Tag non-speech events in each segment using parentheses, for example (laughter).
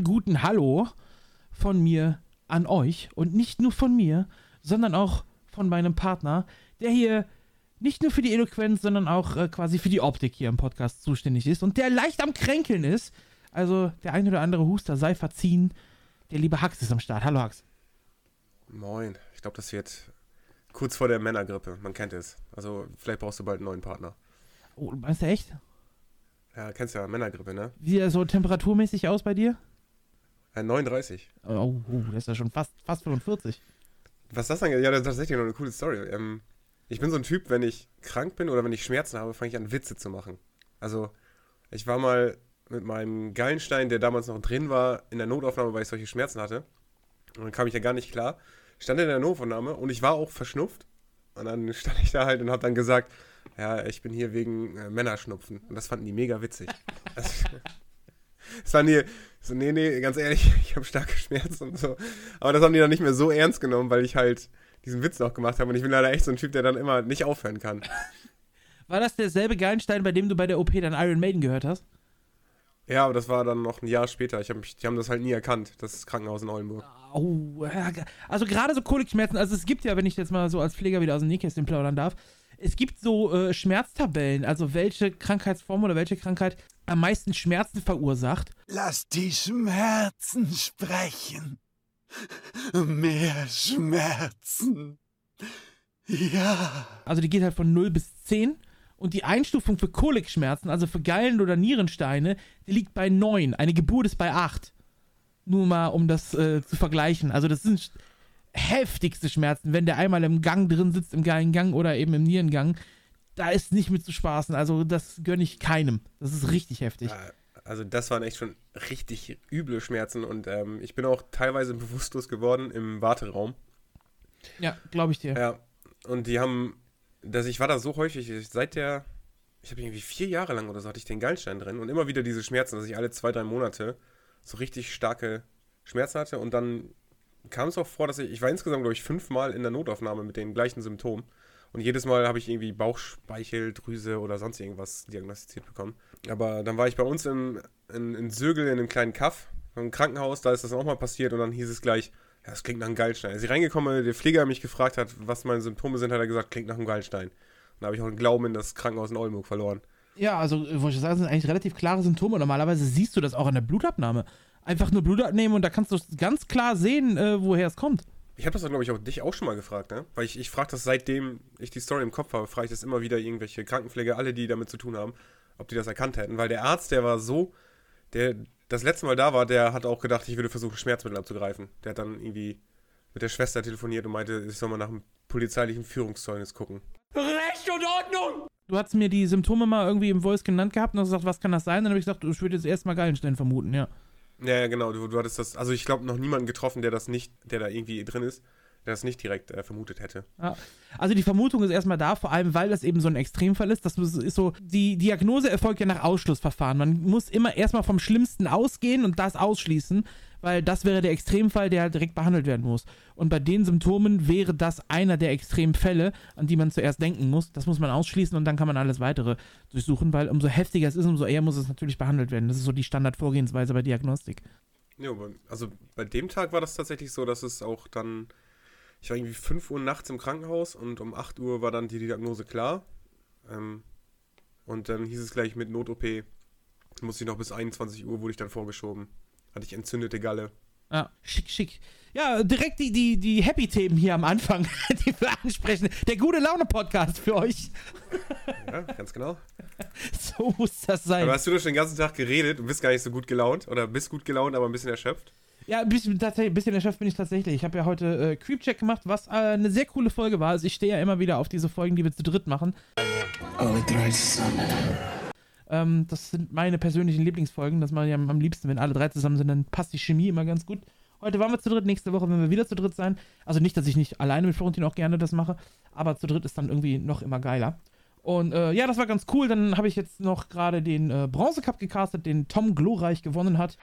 einen schönen guten Hallo von mir an euch und nicht nur von mir, sondern auch von meinem Partner, der hier nicht nur für die Eloquenz, sondern auch äh, quasi für die Optik hier im Podcast zuständig ist und der leicht am Kränkeln ist. Also der ein oder andere Huster sei verziehen. Der liebe Hax ist am Start. Hallo Hax. Moin. Ich glaube, das wird kurz vor der Männergrippe. Man kennt es. Also vielleicht brauchst du bald einen neuen Partner. Oh, meinst du echt? Ja, kennst ja Männergrippe, ne? Wie sieht das so temperaturmäßig aus bei dir? Äh, 39. Oh, oh, das ist ja schon fast, fast 45. Was das angeht, ja, das ist tatsächlich noch eine coole Story. Ähm, ich bin so ein Typ, wenn ich krank bin oder wenn ich Schmerzen habe, fange ich an, Witze zu machen. Also, ich war mal mit meinem Gallenstein, der damals noch drin war, in der Notaufnahme, weil ich solche Schmerzen hatte. Und dann kam ich ja gar nicht klar. Stand in der Notaufnahme und ich war auch verschnupft. Und dann stand ich da halt und habe dann gesagt, ja, ich bin hier wegen äh, Männerschnupfen. Und das fanden die mega witzig. (laughs) Also, (laughs) es waren die so, nee, nee, ganz ehrlich, (laughs) ich habe starke Schmerzen und so. Aber das haben die dann nicht mehr so ernst genommen, weil ich halt diesen Witz noch gemacht habe. Und ich bin leider echt so ein Typ, der dann immer nicht aufhören kann. (laughs) War das derselbe Gallenstein, bei dem du bei der OP dann Iron Maiden gehört hast? Ja, aber das war dann noch ein Jahr später. Ich hab mich, die haben das halt nie erkannt, das Krankenhaus in Oldenburg. Oh, also gerade so Kolikschmerzen, also es gibt ja, wenn ich jetzt mal so als Pfleger wieder aus dem Nähkästchen plaudern darf, es gibt so äh, Schmerztabellen, also welche Krankheitsform oder welche Krankheit am meisten Schmerzen verursacht. Lass die Schmerzen sprechen. Mehr Schmerzen. Ja. Also die geht halt von 0 bis 10 und die Einstufung für Kolikschmerzen, also für Gallen- oder Nierensteine, die liegt bei 9. Eine Geburt ist bei 8. Nur mal, um das äh, zu vergleichen. Also das sind heftigste Schmerzen, wenn der einmal im Gang drin sitzt, im Gallengang oder eben im Nierengang. Da ist nicht mit zu spaßen. Also das gönne ich keinem. Das ist richtig heftig. Also das waren echt schon richtig üble Schmerzen und ähm, ich bin auch teilweise (laughs) bewusstlos geworden im Warteraum. Ja, glaube ich dir. Ja, und die haben dass ich war da so häufig, seit der, ich habe irgendwie vier Jahre lang oder so hatte ich den Gallenstein drin und immer wieder diese Schmerzen, dass ich alle zwei, drei Monate so richtig starke Schmerzen hatte und dann kam es auch vor, dass ich, ich war insgesamt, glaube ich, fünfmal in der Notaufnahme mit den gleichen Symptomen und jedes Mal habe ich irgendwie Bauchspeicheldrüse oder sonst irgendwas diagnostiziert bekommen. Aber dann war ich bei uns im, in, in Sögel in einem kleinen Kaff, im Krankenhaus, da ist das auch mal passiert und dann hieß es gleich, ja, das klingt nach einem Geilstein. Als ich reingekommen der Pfleger mich gefragt hat, was meine Symptome sind, hat er gesagt, klingt nach einem Geilstein. Und da habe ich auch einen Glauben in das Krankenhaus in Oldenburg verloren. Ja, also, wollte ich sagen, das sind eigentlich relativ klare Symptome. Normalerweise siehst du das auch an der Blutabnahme. Einfach nur Blut abnehmen und da kannst du ganz klar sehen, äh, woher es kommt. Ich habe das, glaube ich, auch dich auch schon mal gefragt, ne? Weil ich, ich frage das seitdem ich die Story im Kopf habe, frage ich das immer wieder irgendwelche Krankenpfleger, alle, die damit zu tun haben, ob die das erkannt hätten. Weil der Arzt, der war so, der das letzte Mal da war, der hat auch gedacht, ich würde versuchen, Schmerzmittel abzugreifen. Der hat dann irgendwie mit der Schwester telefoniert und meinte, ich soll mal nach einem polizeilichen Führungszeugnis gucken. Recht und Ordnung! Du hast mir die Symptome mal irgendwie im Voice genannt gehabt und hast gesagt, was kann das sein? Dann habe ich gesagt, ich würde jetzt erstmal Gallenstein vermuten, ja. Ja, genau. Du, du hattest das, also ich glaube, noch niemanden getroffen, der das nicht, der da irgendwie drin ist, der das nicht direkt äh, vermutet hätte. Ja. Also die Vermutung ist erstmal da, vor allem, weil das eben so ein Extremfall ist. Das ist so, die Diagnose erfolgt ja nach Ausschlussverfahren. Man muss immer erstmal vom Schlimmsten ausgehen und das ausschließen weil das wäre der Extremfall, der halt direkt behandelt werden muss. Und bei den Symptomen wäre das einer der Extremfälle, an die man zuerst denken muss. Das muss man ausschließen und dann kann man alles weitere durchsuchen, weil umso heftiger es ist, umso eher muss es natürlich behandelt werden. Das ist so die Standardvorgehensweise bei Diagnostik. Ja, also bei dem Tag war das tatsächlich so, dass es auch dann, ich war irgendwie 5 Uhr nachts im Krankenhaus und um 8 Uhr war dann die Diagnose klar. Ähm, und dann hieß es gleich mit Not-OP, musste ich noch bis 21 Uhr, wurde ich dann vorgeschoben. Hatte ich entzündete Galle. Ja, schick, schick. Ja, direkt die, die, die Happy-Themen hier am Anfang, (laughs) die wir ansprechen. Der gute Laune-Podcast für euch. Ja, ganz genau. (laughs) So muss das sein. Aber hast du doch schon den ganzen Tag geredet und bist gar nicht so gut gelaunt? Oder bist gut gelaunt, aber ein bisschen erschöpft? Ja, ein bisschen, ein bisschen erschöpft bin ich tatsächlich. Ich habe ja heute äh, Creepcheck gemacht, was äh, eine sehr coole Folge war. Also ich stehe ja immer wieder auf diese Folgen, die wir zu dritt machen. Alle drei zusammen. Ähm, das sind meine persönlichen Lieblingsfolgen. Das mache ich am, liebsten, wenn alle drei zusammen sind, dann passt die Chemie immer ganz gut. Heute waren wir zu dritt, nächste Woche werden wir wieder zu dritt sein. Also nicht, dass ich nicht alleine mit Florentin auch gerne das mache, aber zu dritt ist dann irgendwie noch immer geiler. Und äh, ja, das war ganz cool. Dann habe ich jetzt noch gerade den äh, Bronze Cup gecastet, den Tom Glorreich gewonnen hat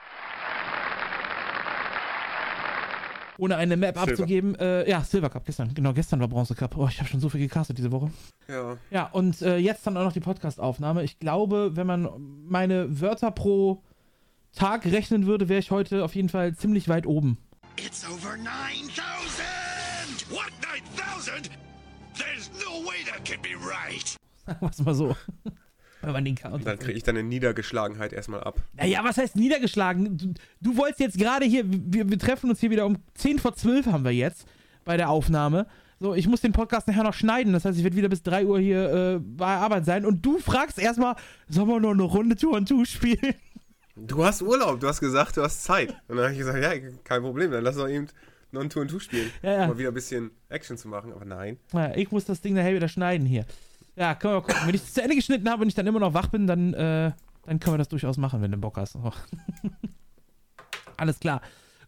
ohne eine Map Silver. abzugeben. Äh, ja, Silver Cup gestern. Genau, gestern war Bronze Cup. Oh, ich habe schon so viel gecastet diese Woche. Ja. Ja, und äh, jetzt dann auch noch die Podcast-Aufnahme. Ich glaube, wenn man meine Wörter pro Tag rechnen würde, wäre ich heute auf jeden Fall ziemlich weit oben. It's over 9,000! What, 9,000? There's no way that can be right! (laughs) Sagen wir mal so. Wenn man den Count. Und dann kriege ich deine Niedergeschlagenheit erstmal ab. Naja, was heißt niedergeschlagen? Du, du wolltest jetzt gerade hier, wir, wir treffen uns hier wieder um 10 vor 12 haben wir jetzt bei der Aufnahme. So, ich muss den Podcast nachher noch schneiden. Das heißt, ich werde wieder bis 3 Uhr hier äh, bei Arbeit sein. Und du fragst erstmal, sollen wir noch eine Runde Tour und Two spielen? Du hast Urlaub, du hast gesagt, du hast Zeit. Und dann habe ich gesagt, ja, kein Problem, dann lass doch eben noch ein Tour und Two spielen. Ja, ja. Um mal wieder ein bisschen Action zu machen, aber nein. Ja, ich muss das Ding nachher wieder schneiden hier. Ja, können wir mal gucken. Wenn ich es zu Ende geschnitten habe und ich dann immer noch wach bin, dann, äh, dann können wir das durchaus machen, wenn du Bock hast. Oh. (laughs) Alles klar.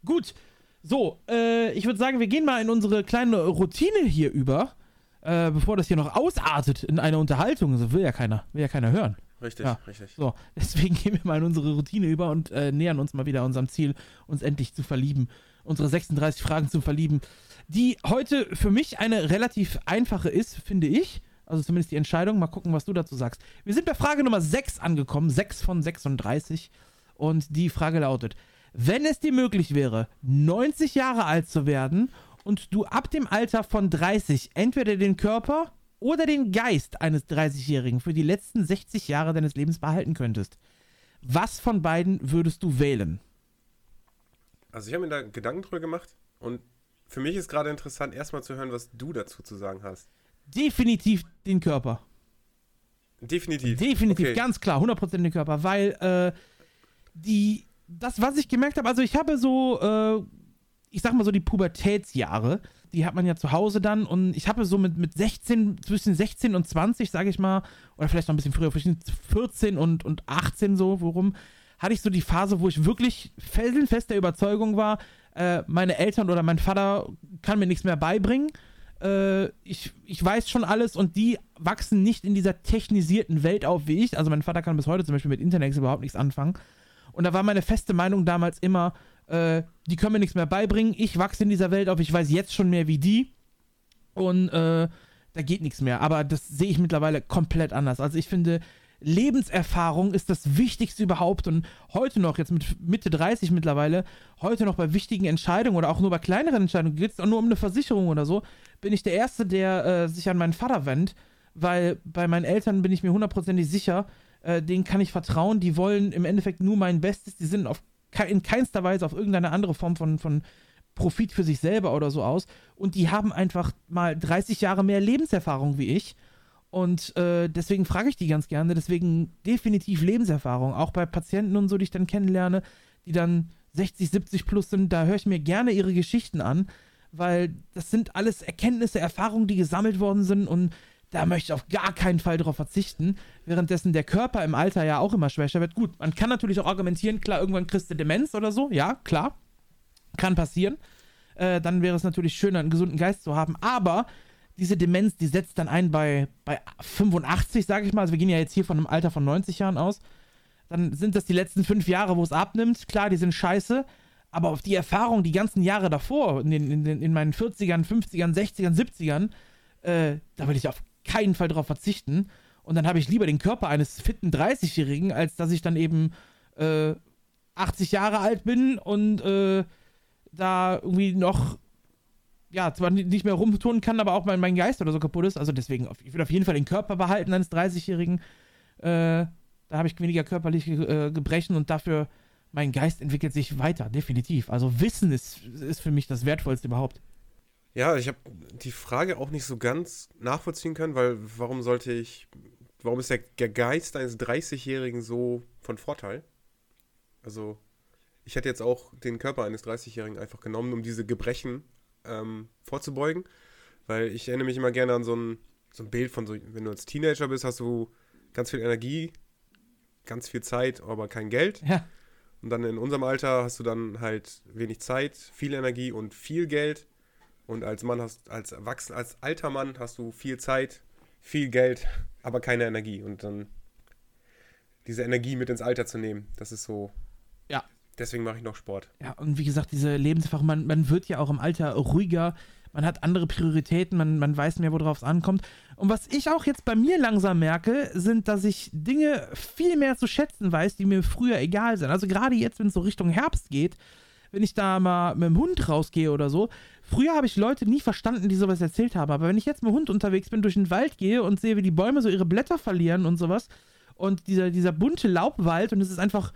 Gut. So, äh, ich würde sagen, wir gehen mal in unsere kleine Routine hier über, äh, bevor das hier noch ausartet in eine Unterhaltung. So will ja keiner, will ja keiner hören. Richtig, Ja. richtig. So, deswegen (laughs) gehen wir mal in unsere Routine über und äh, nähern uns mal wieder unserem Ziel, uns endlich zu verlieben. Unsere 36 Fragen zu verlieben, die heute für mich eine relativ einfache ist, finde ich. Also zumindest die Entscheidung. Mal gucken, was du dazu sagst. Wir sind bei Frage Nummer 6 angekommen, 6 von 36. Und die Frage lautet: Wenn es dir möglich wäre, 90 Jahre alt zu werden und du ab dem Alter von 30 entweder den Körper oder den Geist eines 30-Jährigen für die letzten 60 Jahre deines Lebens behalten könntest, was von beiden würdest du wählen? Also ich habe mir da Gedanken drüber gemacht und für mich ist gerade interessant, erstmal zu hören, was du dazu zu sagen hast. Definitiv den Körper. Definitiv. Definitiv, Okay. ganz klar, 100% den Körper, weil äh, die, das, was ich gemerkt habe, also ich habe so, äh, ich sag mal so die Pubertätsjahre, die hat man ja zu Hause dann und ich habe so mit, mit 16, zwischen 16 und 20, sage ich mal, oder vielleicht noch ein bisschen früher, zwischen 14 und, und 18 so, worum, hatte ich so die Phase, wo ich wirklich felsenfest der Überzeugung war, äh, meine Eltern oder mein Vater kann mir nichts mehr beibringen äh, ich, ich weiß schon alles und die wachsen nicht in dieser technisierten Welt auf wie ich. Also mein Vater kann bis heute zum Beispiel mit Internet überhaupt nichts anfangen. Und da war meine feste Meinung damals immer, äh, die können mir nichts mehr beibringen. Ich wachse in dieser Welt auf, ich weiß jetzt schon mehr wie die. Und äh, da geht nichts mehr. Aber das sehe ich mittlerweile komplett anders. Also ich finde, Lebenserfahrung ist das Wichtigste überhaupt und heute noch, jetzt mit Mitte 30 mittlerweile, heute noch bei wichtigen Entscheidungen oder auch nur bei kleineren Entscheidungen, geht es auch nur um eine Versicherung oder so, bin ich der Erste, der äh, sich an meinen Vater wendet, weil bei meinen Eltern bin ich mir hundertprozentig sicher, äh, denen kann ich vertrauen, die wollen im Endeffekt nur mein Bestes, die sind auf, in keinster Weise auf irgendeine andere Form von, von Profit für sich selber oder so aus und die haben einfach mal 30 Jahre mehr Lebenserfahrung wie ich und äh, deswegen frage ich die ganz gerne. Deswegen definitiv Lebenserfahrung. Auch bei Patienten und so, die ich dann kennenlerne, die dann 60, 70 plus sind, da höre ich mir gerne ihre Geschichten an, weil das sind alles Erkenntnisse, Erfahrungen, die gesammelt worden sind und da möchte ich auf gar keinen Fall drauf verzichten. Währenddessen der Körper im Alter ja auch immer schwächer wird. Gut, man kann natürlich auch argumentieren, klar, irgendwann kriegst du Demenz oder so. Ja, klar. Kann passieren. Äh, dann wäre es natürlich schöner, einen gesunden Geist zu haben. Aber diese Demenz, die setzt dann ein bei, bei 85, sage ich mal. Also wir gehen ja jetzt hier von einem Alter von 90 Jahren aus. Dann sind das die letzten fünf Jahre, wo es abnimmt. Klar, die sind scheiße. Aber auf die Erfahrung, die ganzen Jahre davor, in, den, in, den, in meinen 40ern, 50ern, 60ern, 70ern, äh, da will ich auf keinen Fall drauf verzichten. Und dann habe ich lieber den Körper eines fitten 30-Jährigen, als dass ich dann eben äh, 80 Jahre alt bin und äh, da irgendwie noch ja, zwar ni- nicht mehr rumturnen kann, aber auch mein, mein Geist oder so kaputt ist. Also deswegen, ich will auf jeden Fall den Körper behalten eines 30-Jährigen. Äh, da habe ich weniger körperliche äh, Gebrechen und dafür mein Geist entwickelt sich weiter, definitiv. Also Wissen ist, ist für mich das Wertvollste überhaupt. Ja, ich habe die Frage auch nicht so ganz nachvollziehen können, weil warum sollte ich, warum ist der Geist eines 30-Jährigen so von Vorteil? Also, ich hätte jetzt auch den Körper eines 30-Jährigen einfach genommen, um diese Gebrechen ähm, vorzubeugen, weil ich erinnere mich immer gerne an so ein, so ein Bild von so, wenn du als Teenager bist, hast du ganz viel Energie, ganz viel Zeit, aber kein Geld. Ja, Und dann in unserem Alter hast du dann halt wenig Zeit, viel Energie und viel Geld. Und als Mann hast, als Erwachsener, als alter Mann hast du viel Zeit, viel Geld, (laughs) aber keine Energie. Und dann diese Energie mit ins Alter zu nehmen, das ist so. Ja. Deswegen mache ich noch Sport. ja, und wie gesagt, diese Lebenserfahrung, man, man wird ja auch im Alter ruhiger, man hat andere Prioritäten, man, man weiß mehr, worauf es ankommt. Und was ich auch jetzt bei mir langsam merke, sind, dass ich Dinge viel mehr zu schätzen weiß, die mir früher egal sind. Also gerade jetzt, wenn es so Richtung Herbst geht, wenn ich da mal mit dem Hund rausgehe oder so. Früher habe ich Leute nie verstanden, die sowas erzählt haben. Aber wenn ich jetzt mit dem Hund unterwegs bin, durch den Wald gehe und sehe, wie die Bäume so ihre Blätter verlieren und sowas, und dieser, dieser bunte Laubwald, und es ist einfach,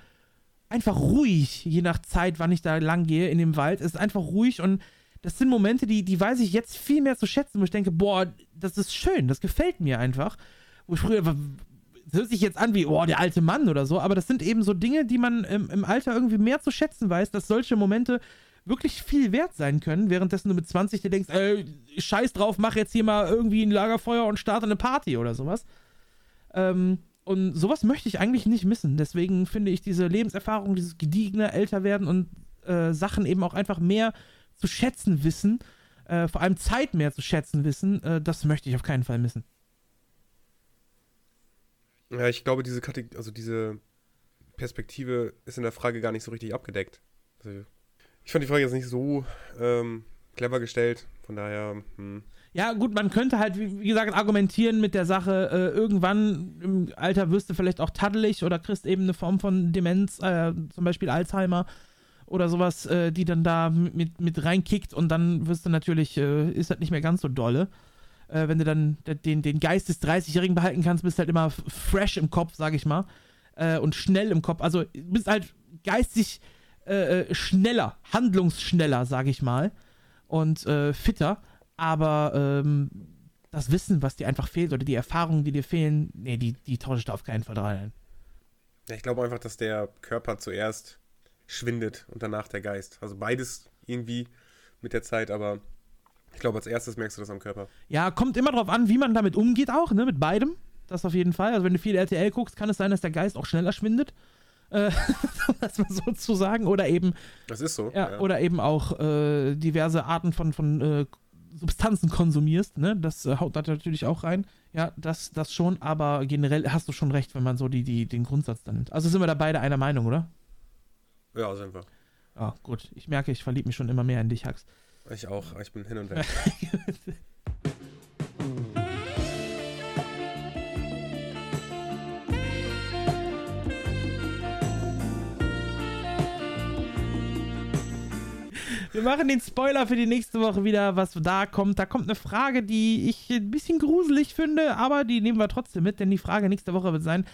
einfach ruhig, je nach Zeit, wann ich da lang gehe in dem Wald, es ist einfach ruhig und das sind Momente, die, die weiß ich jetzt viel mehr zu schätzen, wo ich denke, boah, das ist schön, das gefällt mir einfach. Wo ich früher, das hört sich jetzt an wie, boah, der alte Mann oder so, aber das sind eben so Dinge, die man im, im Alter irgendwie mehr zu schätzen weiß, dass solche Momente wirklich viel wert sein können, währenddessen du mit 20 dir denkst, ey, scheiß drauf, mach jetzt hier mal irgendwie ein Lagerfeuer und starte eine Party oder sowas. Ähm, und sowas möchte ich eigentlich nicht missen. Deswegen finde ich diese Lebenserfahrung, dieses gediegene Älterwerden und äh, Sachen eben auch einfach mehr zu schätzen wissen, äh, vor allem Zeit mehr zu schätzen wissen, äh, das möchte ich auf keinen Fall missen. Ja, ich glaube, diese Kategor also diese Perspektive ist in der Frage gar nicht so richtig abgedeckt. Also, ich fand die Frage jetzt nicht so ähm, clever gestellt, von daher. Hm. Ja, gut, man könnte halt, wie gesagt, argumentieren mit der Sache, äh, irgendwann im Alter wirst du vielleicht auch taddelig oder kriegst eben eine Form von Demenz, äh, zum Beispiel Alzheimer oder sowas, äh, die dann da mit, mit reinkickt und dann wirst du natürlich, äh, ist das nicht mehr ganz so dolle. Äh, wenn du dann den, den Geist des 30-Jährigen behalten kannst, bist du halt immer fresh im Kopf, sag ich mal. Äh, und schnell im Kopf. Also bist halt geistig schneller, handlungsschneller, sag ich mal. Und fitter. Aber ähm, das Wissen, was dir einfach fehlt, oder die Erfahrungen, die dir fehlen, nee, die, die tausche ich da auf keinen Fall rein. Ja, ich glaube einfach, dass der Körper zuerst schwindet und danach der Geist. Also beides irgendwie mit der Zeit, aber ich glaube, als erstes merkst du das am Körper. Ja, kommt immer drauf an, wie man damit umgeht auch, ne, mit beidem. Das auf jeden Fall. Also wenn du viel RTL guckst, kann es sein, dass der Geist auch schneller schwindet. Äh, (laughs) das mal so zu sagen. Oder eben. Das ist so. Ja, ja. Oder eben auch äh, diverse Arten von, von äh, Substanzen konsumierst, ne? Das äh, haut da natürlich auch rein. Ja, das, das schon, aber generell hast du schon recht, wenn man so die, die, den Grundsatz dann nimmt. Also sind wir da beide einer Meinung, oder? Ja, sind wir. Ah, gut. Ich merke, ich verliebe mich schon immer mehr in dich, Hax. Ich auch. Ich bin hin und weg. (laughs) Wir machen den Spoiler für die nächste Woche wieder, was da kommt. Da kommt eine Frage, die ich ein bisschen gruselig finde, aber die nehmen wir trotzdem mit, denn die Frage nächste Woche wird sein: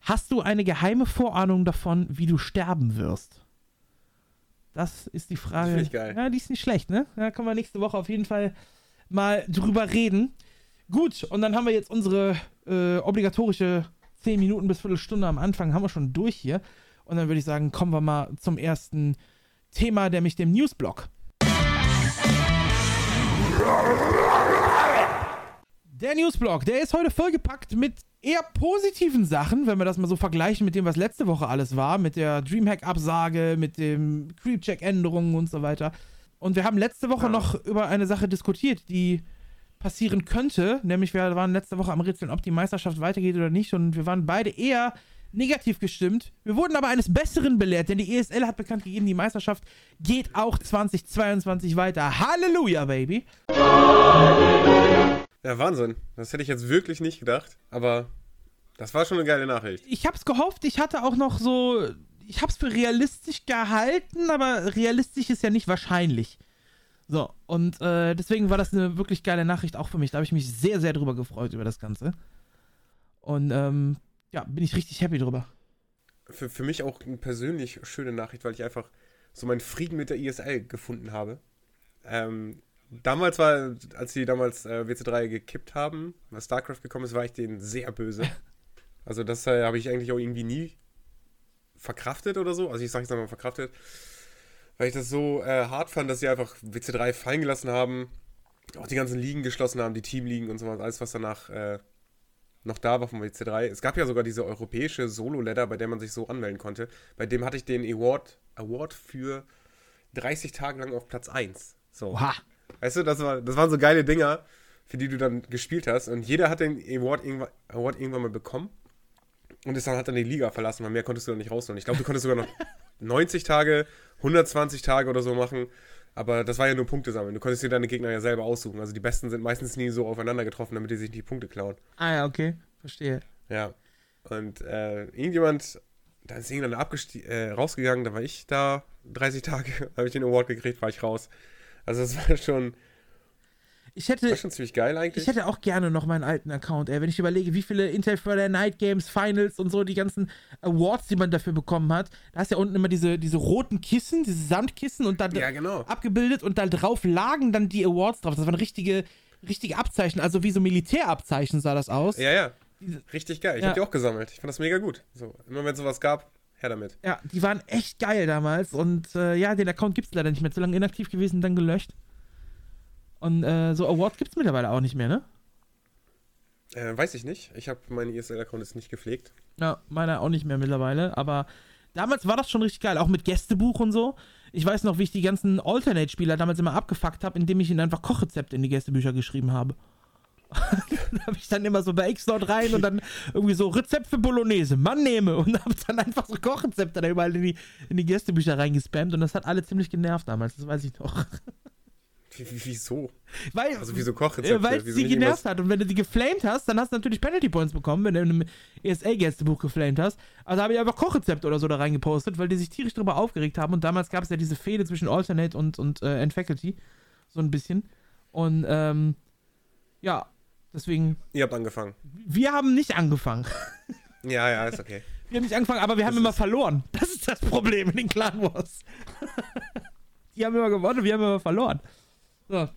Hast du eine geheime Vorahnung davon, wie du sterben wirst? Das ist die Frage. Finde ich geil. Ja, die ist nicht schlecht, ne? Da können wir nächste Woche auf jeden Fall mal drüber reden. Gut, und dann haben wir jetzt unsere äh, obligatorische 10 Minuten bis Viertelstunde am Anfang haben wir schon durch hier. Und dann würde ich sagen, kommen wir mal zum ersten Thema, nämlich dem Newsblock. Der Newsblock, der ist heute vollgepackt mit eher positiven Sachen, wenn wir das mal so vergleichen mit dem, was letzte Woche alles war, mit der Dreamhack-Absage, mit dem Creepcheck-Änderungen und so weiter. Und wir haben letzte Woche ja. noch über eine Sache diskutiert, die passieren könnte, nämlich wir waren letzte Woche am Rätseln, ob die Meisterschaft weitergeht oder nicht und wir waren beide eher negativ gestimmt. Wir wurden aber eines Besseren belehrt, denn die ESL hat bekannt gegeben, die Meisterschaft geht auch 2022 weiter. Halleluja, Baby! Ja, Wahnsinn. Das hätte ich jetzt wirklich nicht gedacht, aber das war schon eine geile Nachricht. Ich hab's gehofft, ich hatte auch noch so. Ich hab's für realistisch gehalten, aber realistisch ist ja nicht wahrscheinlich. So, und äh, deswegen war das eine wirklich geile Nachricht auch für mich. Da habe ich mich sehr, sehr drüber gefreut über das Ganze. Und ähm, ja, bin ich richtig happy drüber. Für, für mich auch eine persönlich schöne Nachricht, weil ich einfach so meinen Frieden mit der ISL gefunden habe. Ähm, damals war, als sie damals äh, WC3 gekippt haben, was StarCraft gekommen ist, war ich denen sehr böse. (laughs) Also das äh, habe ich eigentlich auch irgendwie nie verkraftet oder so. Also ich sage jetzt nochmal verkraftet. Weil ich das so äh, hart fand, dass sie einfach WC3 fallen gelassen haben. Auch die ganzen Ligen geschlossen haben, die Teamligen und so was. Alles, was danach äh, noch da war vom WC3. Es gab ja sogar diese europäische Solo-Ladder, bei der man sich so anmelden konnte. Bei dem hatte ich den Award, Award für 30 Tage lang auf Platz 1. So. Wow. Weißt du, das, war, das waren so geile Dinger, für die du dann gespielt hast. Und jeder hat den Award irgendwann, Award irgendwann mal bekommen. Und ist dann hat dann die Liga verlassen, weil mehr konntest du dann nicht rausholen. Ich glaube, du konntest sogar noch (laughs) 90 Tage, 120 Tage oder so machen. Aber das war ja nur Punkte sammeln. Du konntest dir deine Gegner ja selber aussuchen. Also die Besten sind meistens nie so aufeinander getroffen, damit die sich die Punkte klauen. Ah ja, okay. Verstehe. Ja. Und äh, irgendjemand, da ist irgendjemand abgesti- äh, rausgegangen, da war ich da 30 Tage, (laughs) habe ich den Award gekriegt, war ich raus. Also das (laughs) war schon, Ich hätte, war schon ziemlich geil eigentlich. ich hätte auch gerne noch meinen alten Account, ey. Wenn ich überlege, wie viele Intel Friday Night Games, Finals und so, die ganzen Awards, die man dafür bekommen hat. Da hast du ja unten immer diese, diese roten Kissen, diese Samtkissen und dann ja, genau. abgebildet und da drauf lagen dann die Awards drauf. Das waren richtige, richtige Abzeichen, also wie so Militärabzeichen sah das aus. Ja, ja. Richtig geil. Ich Ja. habe die auch gesammelt. Ich fand das mega gut. So, immer wenn sowas gab, her damit. Ja, die waren echt geil damals und äh, ja, den Account gibt's leider nicht mehr. Zu lange inaktiv gewesen, dann gelöscht. Und äh, so Awards gibt's mittlerweile auch nicht mehr, ne? Äh, weiß ich nicht. Ich habe meinen ESL-Account jetzt nicht gepflegt. Ja, meiner auch nicht mehr mittlerweile, aber damals war das schon richtig geil, auch mit Gästebuch und so. Ich weiß noch, wie ich die ganzen Alternate-Spieler damals immer abgefuckt habe, indem ich ihnen einfach Kochrezepte in die Gästebücher geschrieben habe. (laughs) da habe ich dann immer so bei Xnord rein und dann irgendwie so Rezept für Bolognese, Mann nehme und habe dann einfach so Kochrezepte da überall in die, in die Gästebücher reingespammt und das hat alle ziemlich genervt damals, das weiß ich noch. (laughs) Wie, wie, wieso? Weil, Also wieso Kochrezepte? äh, weil es sie genervt hat. Und wenn du die geflamed hast, dann hast du natürlich Penalty Points bekommen, wenn du in einem ESA-Gästebuch geflamed hast. Also habe ich einfach Kochrezepte oder so da reingepostet, weil die sich tierisch darüber aufgeregt haben. Und damals gab es ja diese Fehde zwischen Alternate und, und äh, End Faculty. So ein bisschen. Und ähm, ja, deswegen, Ihr habt angefangen. wir haben nicht angefangen. (laughs) Ja, ja, ist okay. (laughs) Wir haben nicht angefangen, aber wir haben Das immer verloren. Das ist das Problem in den Clan Wars. (laughs) die haben immer gewonnen, wir haben immer verloren. So.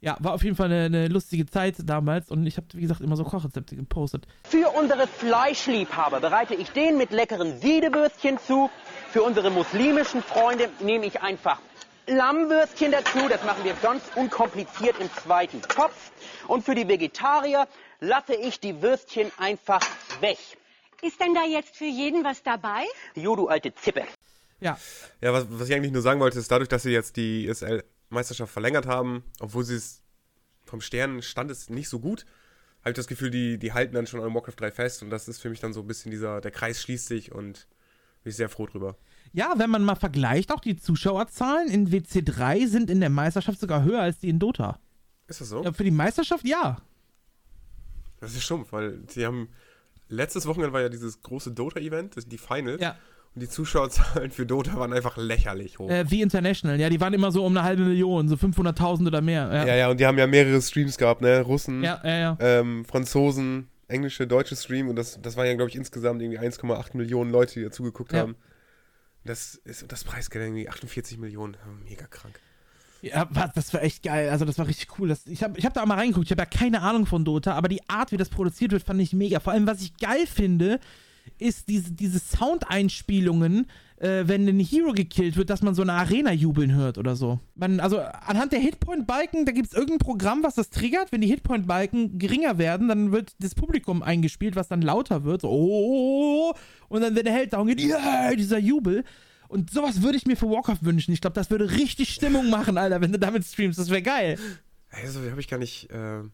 Ja, war auf jeden Fall eine, eine lustige Zeit damals und ich habe, wie gesagt, immer so Kochrezepte gepostet. Für unsere Fleischliebhaber bereite ich den mit leckeren Siedewürstchen zu. Für unsere muslimischen Freunde nehme ich einfach Lammwürstchen dazu. Das machen wir ganz unkompliziert im zweiten Topf. Und für die Vegetarier lasse ich die Würstchen einfach weg. Ist denn da jetzt für jeden was dabei? Jo, du alte Zippe. Ja, Ja, was, was ich eigentlich nur sagen wollte, ist dadurch, dass sie jetzt die ESL-Meisterschaft verlängert haben, obwohl sie es vom Sternenstand ist nicht so gut, habe ich das Gefühl, die, die halten dann schon an Warcraft 3 fest und das ist für mich dann so ein bisschen dieser, der Kreis schließt sich und bin ich sehr froh drüber. ja, wenn man mal vergleicht, auch die Zuschauerzahlen in WC3 sind in der Meisterschaft sogar höher als die in Dota. Ist das so? Ja, für die Meisterschaft ja. Das ist stumpf, weil sie haben, letztes Wochenende war ja dieses große Dota-Event, das- die Finals, Ja. Und die Zuschauerzahlen für Dota waren einfach lächerlich hoch. Äh, wie International, ja, die waren immer so um eine halbe Million, so 500.000 oder mehr. Ja, ja, ja, und die haben ja mehrere Streams gehabt, ne? Russen, ja, ja. ja. ähm, Franzosen, englische, deutsche Stream und das, das waren ja, glaube ich, insgesamt irgendwie 1,8 Millionen Leute, die dazu geguckt Ja. haben. Das ist das Preisgeld irgendwie 48 Millionen. Mega krank. Ja, das war echt geil. Also, das war richtig cool. Das, ich habe ich hab da auch mal reingeguckt. Ich habe ja keine Ahnung von Dota, aber die Art, wie das produziert wird, fand ich mega. Vor allem, was ich geil finde, ist diese, diese Soundeinspielungen, äh, wenn ein Hero gekillt wird, dass man so eine Arena jubeln hört oder so. Man, also, anhand der Hitpoint-Balken, da gibt es irgendein Programm, was das triggert. Wenn die Hitpoint-Balken geringer werden, dann wird das Publikum eingespielt, was dann lauter wird. So, oh, und dann, wenn der Held down geht, yeah, dieser Jubel. Und sowas würde ich mir für Warcraft wünschen. Ich glaube, das würde richtig Stimmung machen, Alter, wenn du damit streamst. Das wäre geil. Also, habe ich gar äh, habe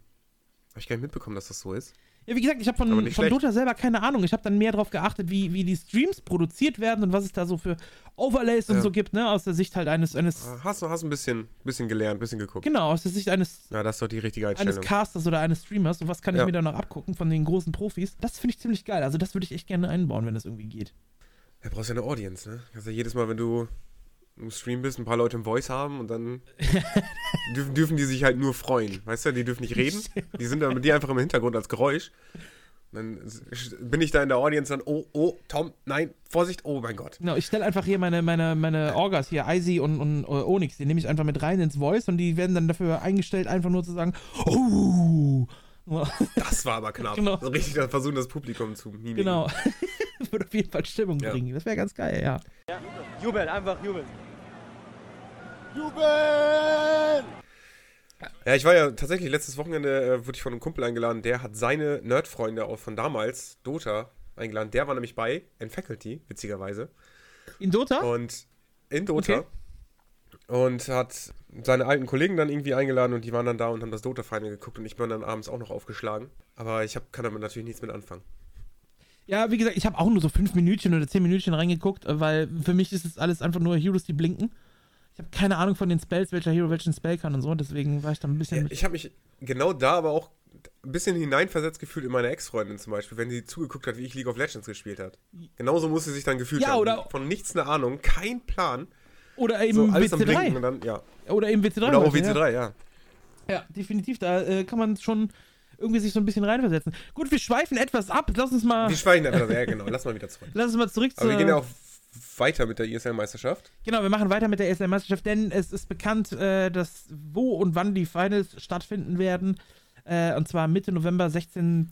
ich gar nicht mitbekommen, dass das so ist. Ja, wie gesagt, ich habe von, von schlecht. Dota selber keine Ahnung. Ich habe dann mehr darauf geachtet, wie, wie die Streams produziert werden und was es da so für Overlays und Ja. so gibt, ne? Aus der Sicht halt eines, eines Ah, Hast du hast ein bisschen, bisschen gelernt, ein bisschen geguckt. genau, aus der Sicht eines, Ja, das ist doch die richtige eines Einstellung. Casters oder eines Streamers. Und was kann ich Ja. mir da noch abgucken von den großen Profis? Das finde ich ziemlich geil. Also, das würde ich echt gerne einbauen, wenn das irgendwie geht. Ja, brauchst ja eine Audience, ne? Also jedes Mal, wenn du im Stream bist, ein paar Leute im Voice haben und dann (laughs) dürfen, dürfen die sich halt nur freuen. Weißt du, die dürfen nicht reden. (laughs) Die sind dann mit dir einfach im Hintergrund als Geräusch. Dann bin ich da in der Audience dann, oh, oh, Tom, nein, Vorsicht, oh mein Gott. Genau, ich stelle einfach hier meine, meine, meine Orgas hier, Icy und, und äh, Onyx, die nehme ich einfach mit rein ins Voice und die werden dann dafür eingestellt, einfach nur zu sagen, oh. (laughs) Das war aber knapp. Genau. So richtig dann versuchen, das Publikum zu mimiken. Genau. Würde auf jeden Fall Stimmung Ja. bringen. Das wäre ganz geil, ja. Jubeln, einfach jubeln. Ja, ich war ja tatsächlich letztes Wochenende, äh, wurde ich von einem Kumpel eingeladen, der hat seine Nerdfreunde auch von damals, Dota, eingeladen. Der war nämlich bei in Faculty, witzigerweise. In Dota? Und in Dota. Okay. Und hat seine alten Kollegen dann irgendwie eingeladen und die waren dann da und haben das Dota-Final geguckt und ich bin dann abends auch noch aufgeschlagen. Aber ich hab, kann damit natürlich nichts mit anfangen. Ja, wie gesagt, ich habe auch nur so fünf Minütchen oder zehn Minütchen reingeguckt, äh, weil für mich ist es alles einfach nur Heroes, die blinken. Ich habe keine Ahnung von den Spells, welcher Hero welchen Spell kann und so, deswegen war ich da ein bisschen Ja, ich habe mich genau da aber auch ein bisschen hineinversetzt gefühlt in meine Ex-Freundin zum Beispiel, wenn sie zugeguckt hat, wie ich League of Legends gespielt hat. Genauso muss sie sich dann gefühlt Ja, haben. oder- Von nichts eine Ahnung, kein Plan. Oder eben So alles am Blinken WC3. und dann, ja. Oder eben WC3. Oder auch Leute, ja. WC3, ja. Ja, definitiv. Da äh, kann man schon irgendwie sich so ein bisschen reinversetzen. Gut, wir schweifen etwas ab. Lass uns mal, Die schweigen einfach, ja genau, lass mal wieder zurück. (laughs) lass uns mal zurück Aber wir gehen ja auch weiter mit der ESL-Meisterschaft. Genau, wir machen weiter mit der ESL-Meisterschaft, denn es ist bekannt, äh, dass wo und wann die Finals stattfinden werden. Äh, und zwar Mitte November, 16.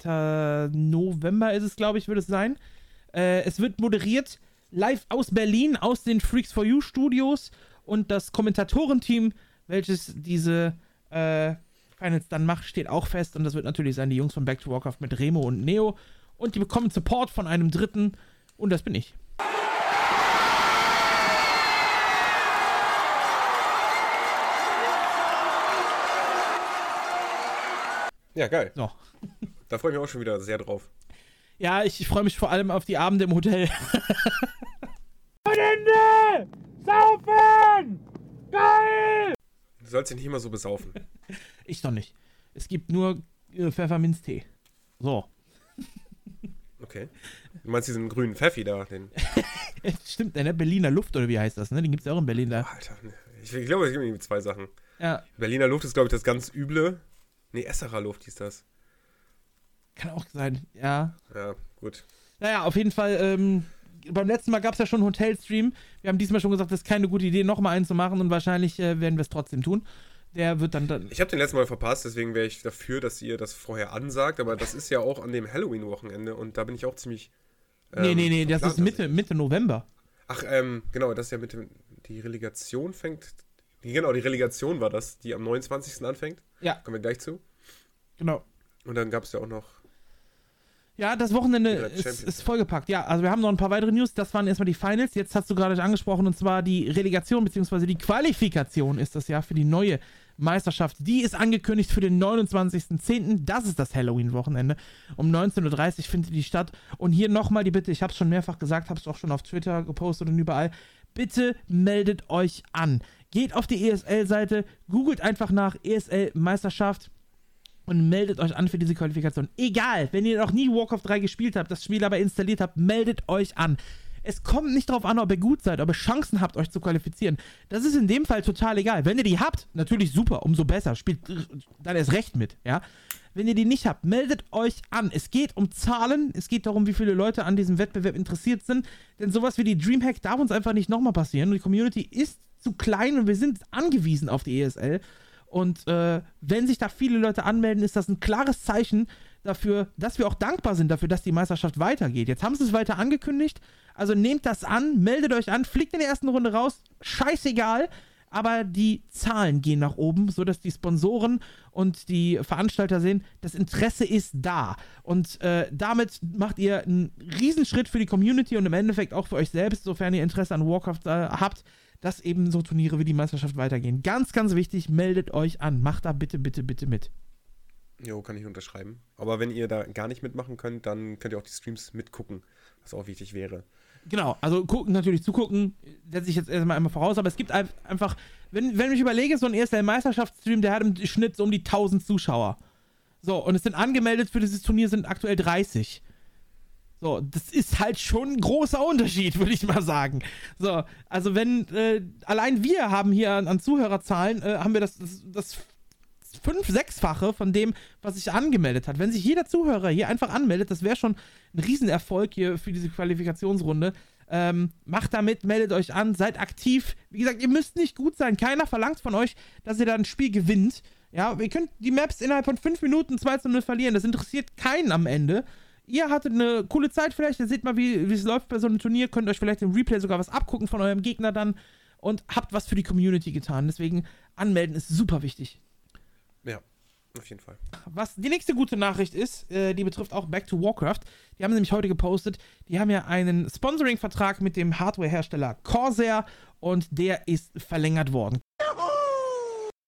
November ist es, glaube ich, wird es sein. Äh, es wird moderiert live aus Berlin, aus den Freaks for You Studios. Und das Kommentatorenteam, welches diese äh, Finals dann macht, steht auch fest. Und das wird natürlich sein, die Jungs von Back to Warcraft mit Remo und Neo. Und die bekommen Support von einem Dritten. Und das bin ich. Ja, geil. So. Da freue ich mich auch schon wieder sehr drauf. Ja, ich, freue mich vor allem auf die Abende im Hotel. Freunde! Saufen! Geil! Du sollst dich nicht immer so besaufen. Ich doch nicht. Es gibt nur äh, Pfefferminztee. So. Okay. Du meinst diesen grünen Pfeffi da, den. (laughs) Stimmt, ne? Berliner Luft oder wie heißt das, ne? Den gibt es ja auch in Berlin da. Alter, ich, ich glaube, es gibt irgendwie zwei Sachen. Ja, Berliner Luft ist, glaube ich, das ganz üble. Nee, Esserer Luft hieß das. kann auch sein. Ja. Ja, gut. Naja, auf jeden Fall, ähm, beim letzten Mal gab es ja schon einen Hotelstream. Wir haben diesmal schon gesagt, das ist keine gute Idee, nochmal einen zu machen und wahrscheinlich äh, werden wir es trotzdem tun. Der wird dann, dann Ich habe den letzten Mal verpasst, deswegen wäre ich dafür, dass ihr das vorher ansagt, aber das ist ja auch an dem Halloween-Wochenende und da bin ich auch ziemlich. Nee, ähm, nee, nee, das verplant ist Mitte, Mitte November. Ach, ähm, genau, das ist ja mit dem, die Relegation fängt. Genau, die Relegation war das, die am 29. anfängt. Ja, Kommen wir gleich zu. genau. Und dann gab es ja auch noch. Ja, das Wochenende ist, ist vollgepackt. Ja, also wir haben noch ein paar weitere News. Das waren erstmal die Finals. Jetzt hast du gerade angesprochen, und zwar die Relegation bzw. die Qualifikation ist das ja für die neue Meisterschaft. Die ist angekündigt für den 29.10. Das ist das Halloween-Wochenende. Um 19.30 Uhr findet die statt. Und hier nochmal die Bitte, ich habe es schon mehrfach gesagt, habe es auch schon auf Twitter gepostet und überall. Bitte meldet euch an. Geht auf die ESL-Seite, googelt einfach nach ESL-Meisterschaft und meldet euch an für diese Qualifikation. Egal, wenn ihr noch nie Warcraft 3 gespielt habt, das Spiel aber installiert habt, meldet euch an. Es kommt nicht darauf an, ob ihr gut seid, ob ihr Chancen habt, euch zu qualifizieren. Das ist in dem Fall total egal. Wenn ihr die habt, natürlich super, umso besser. Spielt äh, dann erst recht mit, ja. Wenn ihr die nicht habt, meldet euch an. Es geht um Zahlen, es geht darum, wie viele Leute an diesem Wettbewerb interessiert sind. Denn sowas wie die Dreamhack darf uns einfach nicht nochmal passieren. Und die Community ist zu klein und wir sind angewiesen auf die ESL. Und äh, wenn sich da viele Leute anmelden, ist das ein klares Zeichen dafür, dass wir auch dankbar sind dafür, dass die Meisterschaft weitergeht. Jetzt haben sie es weiter angekündigt. Also nehmt das an, meldet euch an, fliegt in der ersten Runde raus. Scheißegal. Aber die Zahlen gehen nach oben, sodass die Sponsoren und die Veranstalter sehen, das Interesse ist da. Und äh, damit macht ihr einen Riesenschritt für die Community und im Endeffekt auch für euch selbst, sofern ihr Interesse an Warcraft äh, habt, dass eben so Turniere wie die Meisterschaft weitergehen. Ganz, ganz wichtig, meldet euch an. Macht da bitte, bitte, bitte mit. Jo, kann ich unterschreiben. Aber wenn ihr da gar nicht mitmachen könnt, dann könnt ihr auch die Streams mitgucken, was auch wichtig wäre. Genau, also gucken, natürlich zugucken, setze ich jetzt erstmal einmal voraus, aber es gibt ein- einfach, wenn, wenn ich überlege, so ein ESL-Meisterschaftsstream, der hat im Schnitt so um die 1000 Zuschauer. So, und es sind angemeldet für dieses Turnier sind aktuell 30. So, das ist halt schon ein großer Unterschied, (laughs) würde ich mal sagen. So, also wenn, äh, allein wir haben hier an, an Zuhörerzahlen, äh, haben wir das, das, das fünf-, sechsfache von dem, was sich angemeldet hat. Wenn sich jeder Zuhörer hier einfach anmeldet, das wäre schon ein Riesenerfolg hier für diese Qualifikationsrunde. Ähm, macht damit, meldet euch an, seid aktiv. Wie gesagt, ihr müsst nicht gut sein. Keiner verlangt von euch, dass ihr da ein Spiel gewinnt. Ja, ihr könnt die Maps innerhalb von fünf Minuten 2 zu 0 verlieren. Das interessiert keinen am Ende. Ihr hattet eine coole Zeit vielleicht, ihr seht mal, wie es läuft bei so einem Turnier, könnt euch vielleicht im Replay sogar was abgucken von eurem Gegner dann und habt was für die Community getan. Deswegen anmelden ist super wichtig. Auf jeden Fall. Was die nächste gute Nachricht ist, äh, die betrifft auch Back to Warcraft. Die haben nämlich heute gepostet, die haben ja einen Sponsoring-Vertrag mit dem Hardware-Hersteller Corsair und der ist verlängert worden.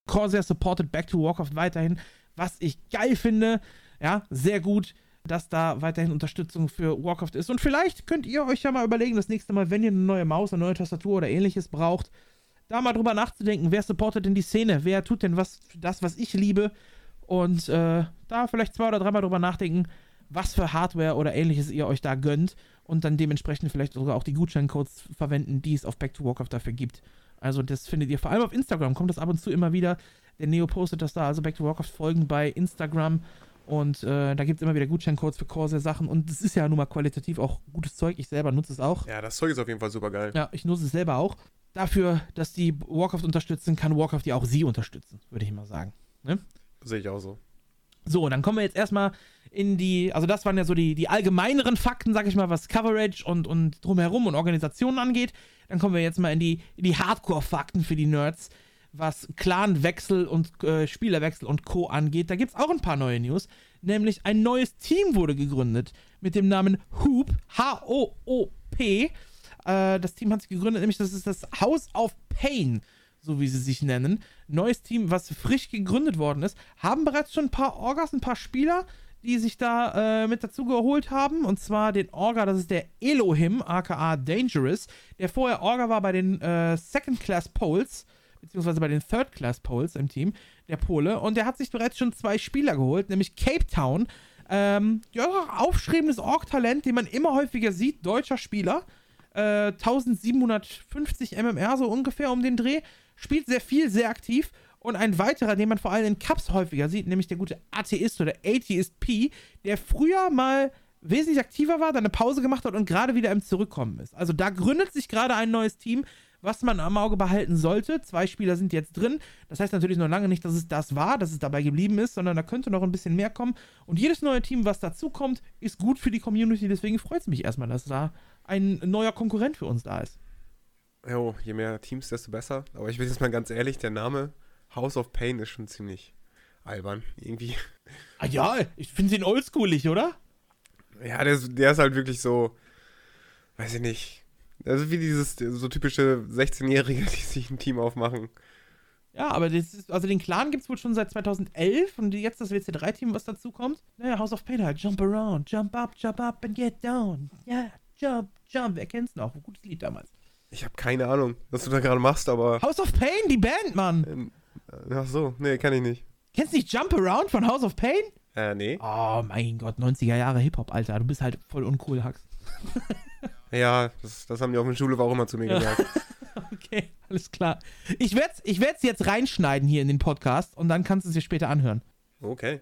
Corsair supportet Back to Warcraft weiterhin, was ich geil finde. Ja, sehr gut, dass da weiterhin Unterstützung für Warcraft ist. Und vielleicht könnt ihr euch ja mal überlegen, das nächste Mal, wenn ihr eine neue Maus, eine neue Tastatur oder ähnliches braucht, da mal drüber nachzudenken, wer supportet denn die Szene, wer tut denn was für das, was ich liebe und äh, da vielleicht zwei oder dreimal drüber nachdenken, was für Hardware oder ähnliches ihr euch da gönnt und dann dementsprechend vielleicht sogar auch die Gutscheincodes verwenden, die es auf Back to Warcraft dafür gibt. Also das findet ihr vor allem auf Instagram, kommt das ab und zu immer wieder. Der Neo postet das da, also Back to Warcraft folgen bei Instagram und äh, da gibt es immer wieder Gutscheincodes für Corsair-Sachen und es ist ja nun mal qualitativ auch gutes Zeug. Ich selber nutze es auch. Ja, das Zeug ist auf jeden Fall super geil. Ja, ich nutze es selber auch. Dafür, dass die Warcraft unterstützen, kann Warcraft ja auch sie unterstützen, würde ich mal sagen. Ne? Sehe ich auch so. So, dann kommen wir jetzt erstmal in die, also das waren ja so die, die allgemeineren Fakten, sag ich mal, was Coverage und, und drumherum und Organisationen angeht. Dann kommen wir jetzt mal in die, in die Hardcore-Fakten für die Nerds, was Clanwechsel und äh, Spielerwechsel und Co. angeht. Da gibt es auch ein paar neue News. Nämlich ein neues Team wurde gegründet mit dem Namen Hoop, H-O-O-P. Äh, das Team hat sich gegründet, nämlich das ist das House of Pain so wie sie sich nennen. Neues Team, was frisch gegründet worden ist, haben bereits schon ein paar Orgas, ein paar Spieler, die sich da äh, mit dazu geholt haben. Und zwar den Orga, das ist der Elohim, aka Dangerous, der vorher Orga war bei den äh, Second Class Poles, beziehungsweise bei den Third Class Poles im Team, der Pole. Und der hat sich bereits schon zwei Spieler geholt, nämlich Cape Town. Ähm, ja, aufschrebendes Org-Talent, den man immer häufiger sieht, deutscher Spieler. Äh, 1750 MMR so ungefähr um den Dreh spielt sehr viel, sehr aktiv. Und ein weiterer, den man vor allem in Cups häufiger sieht, nämlich der gute Atheist oder Atheist P, der früher mal wesentlich aktiver war, dann eine Pause gemacht hat und gerade wieder im Zurückkommen ist. Also da gründet sich gerade ein neues Team, was man am Auge behalten sollte. Zwei Spieler sind jetzt drin. Das heißt natürlich noch lange nicht, dass es das war, dass es dabei geblieben ist, sondern da könnte noch ein bisschen mehr kommen. Und jedes neue Team, was dazukommt, ist gut für die Community. Deswegen freut es mich erstmal, dass da ein neuer Konkurrent für uns da ist. Jo, je mehr Teams, desto besser. Aber ich bin jetzt mal ganz ehrlich, der Name House of Pain ist schon ziemlich albern. Irgendwie. Ah ja, ich finde ihn oldschoolig, oder? Ja, der, ist- der ist halt wirklich so, weiß ich nicht. Also wie dieses so typische 16-Jährige, (laughs) die sich ein Team aufmachen. Ja, aber das ist, also den Clan gibt es wohl schon seit 2011 und jetzt das WC3-Team, was dazu kommt. Naja, House of Pain halt. Jump around, jump up, jump up and get down. Ja, jump, jump. Wer kennt's noch? Ein gutes Lied damals. Ich habe keine Ahnung, was du da gerade machst, aber. House of Pain, die Band, Mann. Ähm, Ach so, nee, kann ich nicht. Kennst du nicht Jump Around von House of Pain? Äh, nee. Oh mein Gott, 90er Jahre Hip-Hop, Alter. Du bist halt voll uncool, Hax. (laughs) Ja, das, das haben die auf der Schule auch immer zu mir gesagt. (laughs) Okay, alles klar. Ich werde es ich werd's jetzt reinschneiden hier in den Podcast und dann kannst du es dir später anhören. Okay.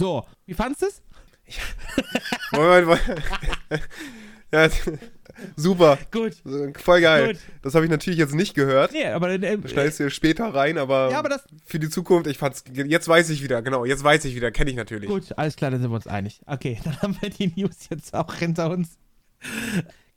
So, wie fandest du es? (laughs) Moment, Moment. (laughs) ja, super. Gut. Voll geil. Gut. Das habe ich natürlich jetzt nicht gehört. Nee, aber äh, Schneidest du später rein, aber, Ja, aber das- für die Zukunft, ich fand's. Jetzt weiß ich wieder, genau, jetzt weiß ich wieder, kenne ich natürlich. Gut, alles klar, dann sind wir uns einig. Okay, (laughs) dann haben wir die News jetzt auch hinter uns.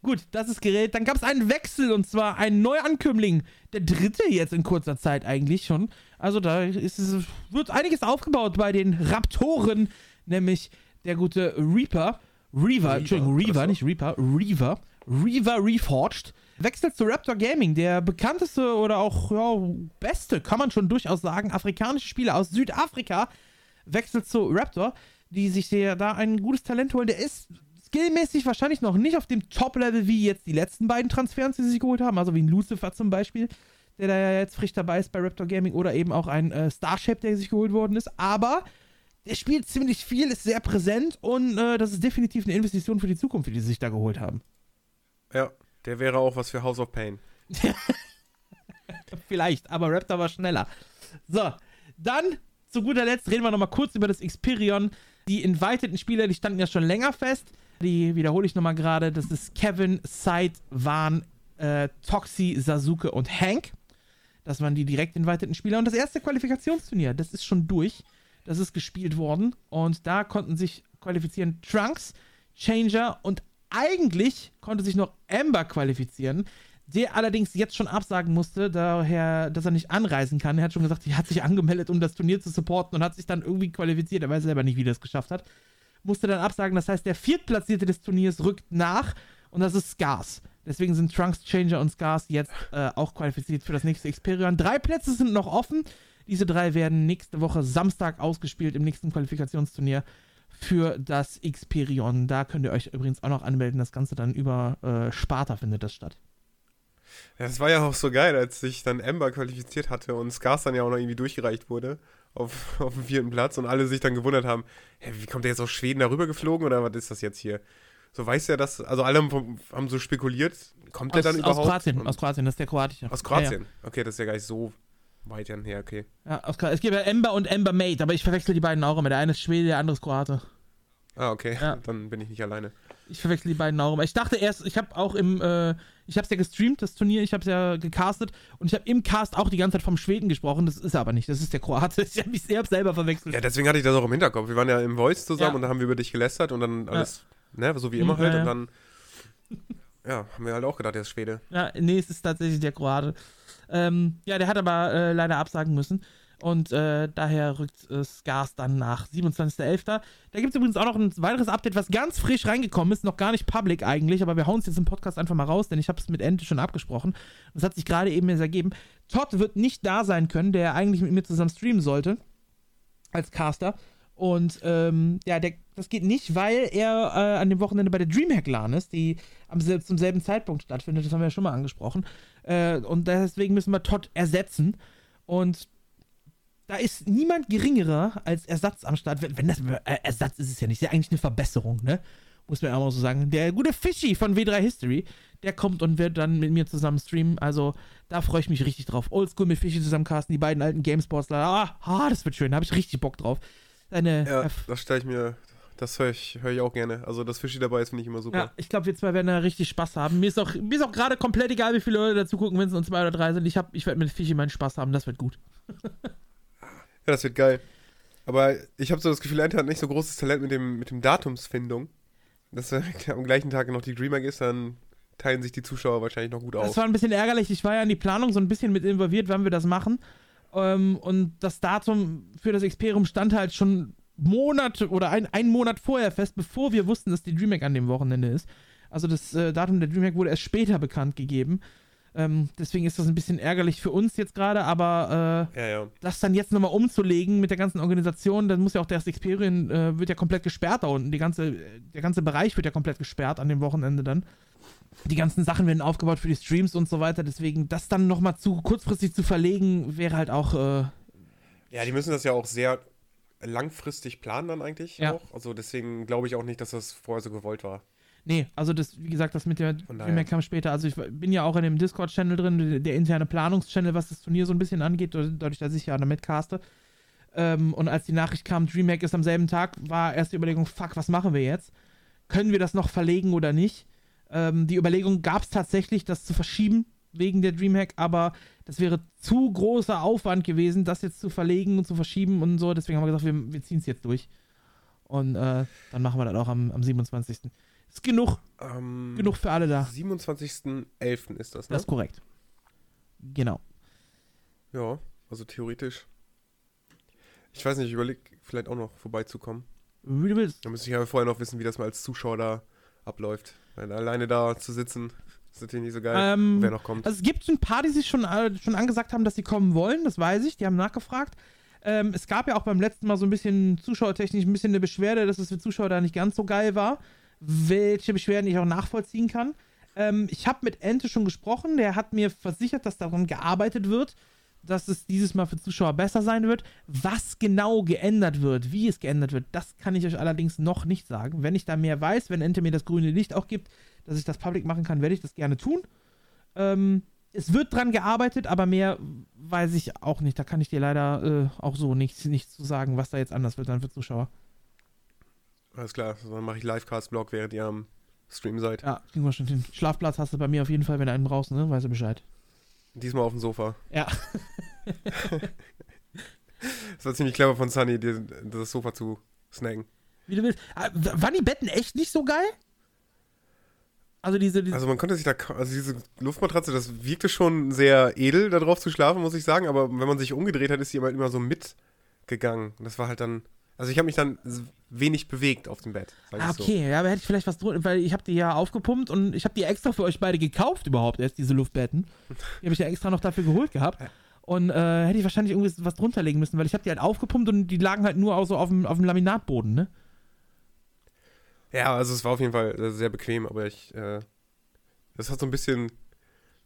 Gut, das ist geredet. Dann gab es einen Wechsel und zwar ein Neuankömmling. Der dritte jetzt in kurzer Zeit eigentlich schon. Also da ist es, wird einiges aufgebaut bei den Raptoren, nämlich der gute Reaper. Reaver, Entschuldigung, Reaver, nicht Reaper, Reaver. Reaver Reforged. Wechselt zu Raptor Gaming, der bekannteste oder auch ja, beste, kann man schon durchaus sagen, afrikanische Spieler aus Südafrika wechselt zu Raptor, die sich da ein gutes Talent holen. Der ist skillmäßig wahrscheinlich noch nicht auf dem Top-Level wie jetzt die letzten beiden Transfers, die sie sich geholt haben, also wie ein Lucifer zum Beispiel, der da ja jetzt frisch dabei ist bei Raptor Gaming oder eben auch ein äh, Starship, der sich geholt worden ist. Aber der spielt ziemlich viel, ist sehr präsent und äh, das ist definitiv eine Investition für die Zukunft, die sie sich da geholt haben. Ja, der wäre auch was für House of Pain. (laughs) Vielleicht, aber Raptor war schneller. So, dann zu guter Letzt reden wir nochmal kurz über das Xperion. Die inviteden Spieler, die standen ja schon länger fest. Die wiederhole ich nochmal gerade. Das ist Kevin, Said, Van, äh, Toxi, Sasuke und Hank. Das waren die direkt inviteden Spieler. Und das erste Qualifikationsturnier, das ist schon durch. Das ist gespielt worden. Und da konnten sich qualifizieren Trunks, Changer und eigentlich konnte sich noch Amber qualifizieren. der allerdings jetzt schon absagen musste, daher, dass er nicht anreisen kann. Er hat schon gesagt, er hat sich angemeldet, um das Turnier zu supporten und hat sich dann irgendwie qualifiziert. Er weiß selber nicht, wie er es geschafft hat. Musste dann absagen. Das heißt, der Viertplatzierte des Turniers rückt nach und das ist Scars. Deswegen sind Trunks, Changer und Scars jetzt äh, auch qualifiziert für das nächste Xperion. Drei Plätze sind noch offen. Diese drei werden nächste Woche Samstag ausgespielt im nächsten Qualifikationsturnier für das Xperion. Da könnt ihr euch übrigens auch noch anmelden. Das Ganze dann über äh, Sparta findet das statt. Ja, das war ja auch so geil, als sich dann Ember qualifiziert hatte und Scars dann ja auch noch irgendwie durchgereicht wurde auf, (laughs) auf dem vierten Platz und alle sich dann gewundert haben, hä, wie kommt der jetzt aus Schweden darüber geflogen oder was ist das jetzt hier? So weiß ja das, also alle haben, haben so spekuliert, kommt der dann überhaupt? Aus Kroatien, Und- aus Kroatien, das ist der kroatische. Aus Kroatien? Okay, das ist ja gar nicht so weit her, okay. Ja, ja aus Kroatien. Es gibt ja Ember und Ember Mate, aber ich verwechsel die beiden auch immer. Der eine ist Schwede, der andere ist Kroate. Ah, okay, Ja. (laughs) dann bin ich nicht alleine. Ich verwechsel die beiden auch immer. Ich dachte erst, ich habe auch im, äh, ich habe es ja gestreamt, das Turnier, ich habe es ja gecastet und ich habe im Cast auch die ganze Zeit vom Schweden gesprochen. Das ist er aber nicht, das ist der Kroate. (laughs) Ich habe mich selbst selber verwechselt. Ja, deswegen hatte ich das auch im Hinterkopf. Wir waren ja im Voice zusammen Ja. und dann haben wir über dich gelästert und dann alles, ne, so wie immer Mhm, halt ja, und ja. dann, ja, haben wir halt auch gedacht, der ist Schwede. Ja, nee, es ist tatsächlich der Kroate. Ähm, ja, der hat aber äh, leider absagen müssen. Und äh, daher rückt äh, Scars dann nach 27.11. Da gibt es übrigens auch noch ein weiteres Update, was ganz frisch reingekommen ist. Noch gar nicht public eigentlich, aber wir hauen es jetzt im Podcast einfach mal raus, denn ich habe es mit Ente schon abgesprochen. Das hat sich gerade eben erst ergeben. Todd wird nicht da sein können, der eigentlich mit mir zusammen streamen sollte. Als Caster. Und ähm, ja, der, das geht nicht, weil er äh, an dem Wochenende bei der Dreamhack LAN ist, die am, zum selben Zeitpunkt stattfindet. Das haben wir ja schon mal angesprochen. Äh, und deswegen müssen wir Todd ersetzen. Und da ist niemand geringerer als Ersatz am Start. Wenn, wenn das äh, Ersatz ist es ja nicht, ist ja eigentlich eine Verbesserung, ne? Muss man ja auch mal so sagen. Der gute Fischi von W3 History, der kommt und wird dann mit mir zusammen streamen. Also da freue ich mich richtig drauf. Oldschool mit Fischi zusammen casten, die beiden alten Gamesportsler. Ah, ah, das wird schön, da habe ich richtig Bock drauf. Seine, Ja, ja, das stelle ich mir, das höre ich, hör ich auch gerne. Also, dass Fischi dabei ist, finde ich immer super. ja, ich glaube, wir zwei werden da richtig Spaß haben. Mir ist auch, mir ist auch gerade komplett egal, wie viele Leute dazu gucken, wenn es nur zwei oder drei sind. Ich, hab- ich werde mit Fischi meinen Spaß haben, das wird gut. (laughs) Ja, das wird geil. Aber ich habe so das Gefühl, Ente hat nicht so großes Talent mit dem, mit dem Datumsfindung. Dass er (laughs) am gleichen Tag noch die DreamHack ist, dann teilen sich die Zuschauer wahrscheinlich noch gut Das auf. war ein bisschen ärgerlich. Ich war ja in die Planung so ein bisschen mit involviert, wann wir das machen. Ähm, und das Datum für das Experium stand halt schon Monate oder ein, einen Monat vorher fest, bevor wir wussten, dass die DreamHack an dem Wochenende ist. Also das äh, Datum der DreamHack wurde erst später bekannt gegeben. Ähm, deswegen ist das ein bisschen ärgerlich für uns jetzt gerade, aber äh, Ja, ja. das dann jetzt nochmal umzulegen mit der ganzen Organisation, dann muss ja auch das Experian, äh, wird ja komplett gesperrt da unten. Die ganze, der ganze Bereich wird ja komplett gesperrt an dem Wochenende dann. Die ganzen Sachen werden aufgebaut für die Streams und so weiter. Deswegen, das dann nochmal zu kurzfristig zu verlegen, wäre halt auch. Äh, Ja, die müssen das ja auch sehr langfristig planen dann eigentlich Ja. auch. Also deswegen glaube ich auch nicht, dass das vorher so gewollt war. Nee, also das, wie gesagt, das mit der. Dreamhack kam später. Also ich bin ja auch in dem Discord-Channel drin, der, der interne Planungschannel, was das Turnier so ein bisschen angeht, dadurch, dass ich ja damit caste. Ähm, und als die Nachricht kam, DreamHack ist am selben Tag, war erst die Überlegung, fuck, was machen wir jetzt? Können wir das noch verlegen oder nicht? Ähm, die Überlegung gab es tatsächlich, das zu verschieben wegen der Dreamhack, aber das wäre zu großer Aufwand gewesen, das jetzt zu verlegen und zu verschieben und so. Deswegen haben wir gesagt, wir, wir ziehen es jetzt durch. Und äh, dann machen wir das auch am, am 27. Ist genug, Ähm, genug für alle da. 27.11. ist das, ne? Das ist korrekt. Genau. ja, also theoretisch. Ich weiß nicht, ich überlege vielleicht auch noch vorbeizukommen. Wie du willst. Da müsste ich aber vorher noch wissen, wie das mal als Zuschauer da abläuft. Weil alleine da zu sitzen, ist natürlich nicht so geil. Ähm, wer noch kommt. Also es gibt ein paar, die sich schon, äh, schon angesagt haben, dass sie kommen wollen, das weiß ich, die haben nachgefragt. Ähm, es gab ja auch beim letzten Mal so ein bisschen zuschauertechnisch ein bisschen eine Beschwerde, dass es für Zuschauer da nicht ganz so geil war. Welche Beschwerden ich auch nachvollziehen kann. Ähm, ich habe mit Ente schon gesprochen, der hat mir versichert, dass daran gearbeitet wird, dass es dieses Mal für Zuschauer besser sein wird. Was genau geändert wird, wie es geändert wird, das kann ich euch allerdings noch nicht sagen. Wenn ich da mehr weiß, wenn Ente mir das grüne Licht auch gibt, dass ich das public machen kann, werde ich das gerne tun. Ähm, es wird dran gearbeitet, aber mehr weiß ich auch nicht. Da kann ich dir leider äh, auch so nichts, nichts zu sagen, was da jetzt anders wird dann für Zuschauer. Alles klar, dann mache ich Livecast-Blog, während ihr am Stream seid. Ja, kriegen wir schon hin. Schlafplatz hast du bei mir auf jeden Fall, wenn du einen brauchst, ne? Weißt du Bescheid. Diesmal auf dem Sofa. Ja. (laughs) (laughs) Das war ziemlich clever von Sunny, dir das Sofa zu snacken. Wie du willst. Ah, waren die Betten echt nicht so geil? Also diese, diese Also man konnte sich da, also diese Luftmatratze, das wirkte schon sehr edel, da drauf zu schlafen, muss ich sagen. Aber wenn man sich umgedreht hat, ist sie immer, immer so mitgegangen. Und das war halt dann, also ich habe mich dann wenig bewegt auf dem Bett. Ah, okay, ja, aber hätte ich vielleicht was drunter, weil ich habe die ja aufgepumpt und ich habe die extra für euch beide gekauft überhaupt erst, diese Luftbetten. Die habe ich ja extra noch dafür geholt gehabt. Und äh, hätte ich wahrscheinlich irgendwie was drunter legen müssen, weil ich habe die halt aufgepumpt und die lagen halt nur auch so auf dem, auf dem Laminatboden, ne? So. Ja, also es war auf jeden Fall äh, sehr bequem, aber ich, äh, das hat so ein bisschen so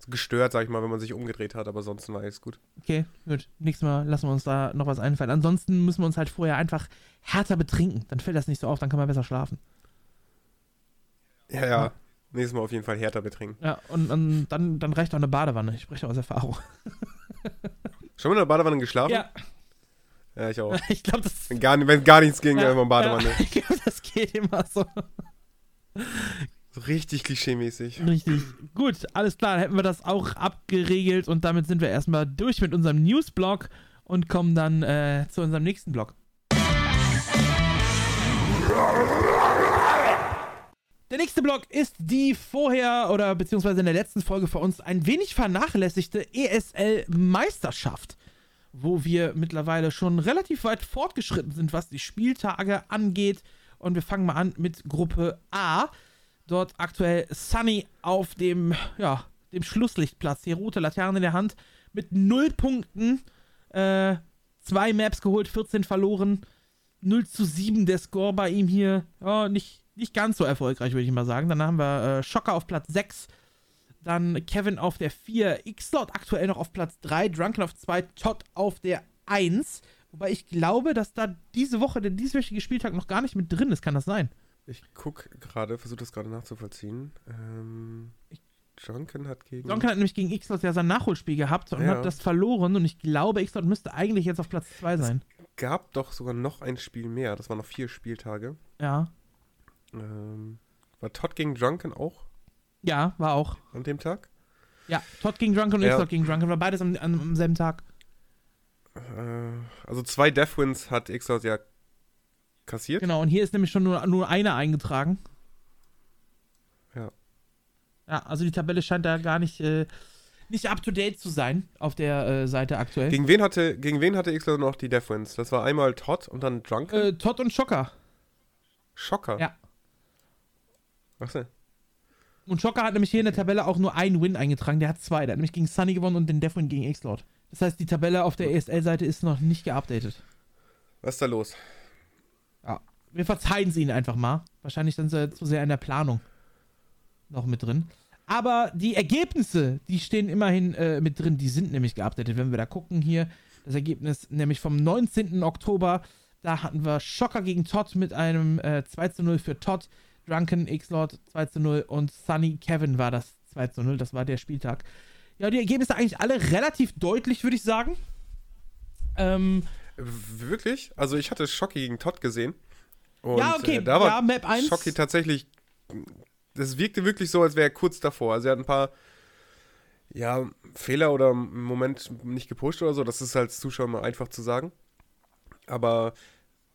gestört, sag ich mal, wenn man sich umgedreht hat, aber sonst war alles gut. Okay, gut. Nächstes Mal lassen wir uns da noch was einfallen. Ansonsten müssen wir uns halt vorher einfach härter betrinken. Dann fällt das nicht so auf, dann kann man besser schlafen. Ja, ja. Nächstes Mal auf jeden Fall härter betrinken. Ja, und, und dann, dann reicht auch eine Badewanne. Ich spreche aus Erfahrung. (laughs) Schon mal in der Badewanne geschlafen? Ja, Ja, ich auch. (laughs) ich glaube, das Wenn gar, wenn gar nichts ging, ja, einfach Badewanne. Ja, (laughs) ich glaub, das geht immer so. So richtig klischee-mäßig. Richtig. Gut, alles klar, dann hätten wir das auch abgeregelt und damit sind wir erstmal durch mit unserem Newsblog und kommen dann äh, zu unserem nächsten Blog. Der nächste Blog ist die vorher oder beziehungsweise in der letzten Folge für uns ein wenig vernachlässigte ESL-Meisterschaft, wo wir mittlerweile schon relativ weit fortgeschritten sind, was die Spieltage angeht. Und wir fangen mal an mit Gruppe A. Dort aktuell Sunny auf dem, ja, dem Schlusslichtplatz. Die rote Laterne in der Hand mit 0 Punkten. Äh, zwei Maps geholt, 14 verloren. 0 zu 7 der Score bei ihm hier. Ja, nicht, nicht ganz so erfolgreich, würde ich mal sagen. Dann haben wir äh, Schocker auf Platz 6. Dann Kevin auf der 4. X-Lord aktuell noch auf Platz 3. Drunken auf 2. Todd auf der 1. Wobei ich glaube, dass da diese Woche der dieswöchige Spieltag noch gar nicht mit drin ist. Kann das sein? Ich guck gerade, versuche das gerade nachzuvollziehen. Ähm, Drunken hat gegen. Donken hat nämlich gegen X-Lord ja sein Nachholspiel gehabt und Ja. hat das verloren. Und ich glaube, X-Lord müsste eigentlich jetzt auf Platz 2 sein. gab doch sogar noch ein Spiel mehr. Das waren noch vier Spieltage. Ja. Ähm, war Todd gegen Drunken auch Ja, war auch. an dem Tag? Ja, Todd gegen Drunken und Ja. X-Lord gegen Drunken. War beides am, am, am selben Tag. Äh, also zwei Death Wins hat Xos ja kassiert. Genau, und hier ist nämlich schon nur, nur einer eingetragen. Ja. Ja, also die Tabelle scheint da gar nicht, äh, nicht up to date zu sein auf der äh, Seite aktuell. Gegen wen hatte, gegen wen hatte Xos noch die Death Wins? Das war einmal Todd und dann Drunken. äh, Todd und Schocker. Schocker. ja. Achso. Und Schocker hat nämlich hier in der Tabelle auch nur einen Win eingetragen. Der hat zwei. Der hat nämlich gegen Sunny gewonnen und den Deathwin gegen X-Lord. Das heißt, die Tabelle auf der ESL-Seite ist noch nicht geupdatet. Was ist da los? Wir verzeihen es ihnen einfach mal. Wahrscheinlich sind sie zu sehr in der Planung noch mit drin. Aber die Ergebnisse, die stehen immerhin äh, mit drin. Die sind nämlich geupdatet. Wenn wir da gucken hier, das Ergebnis nämlich vom 19. Oktober, da hatten wir Schocker gegen Todd mit einem äh, 2 zu 0 für Todd. Drunken X-Lord 2 zu 0 und Sunny Kevin war das 2 zu 0. Das war der Spieltag. Ja, die Ergebnisse eigentlich alle relativ deutlich, würde ich sagen. Ähm, Wirklich? Also ich hatte Schocki gegen Todd gesehen. Und, Ja, okay. Äh, da war Ja, Map 1. Schocki tatsächlich. Das wirkte wirklich so, als wäre er kurz davor. Also er hat ein paar ja, Fehler oder im Moment nicht gepusht oder so. Das ist als Zuschauer mal einfach zu sagen. Aber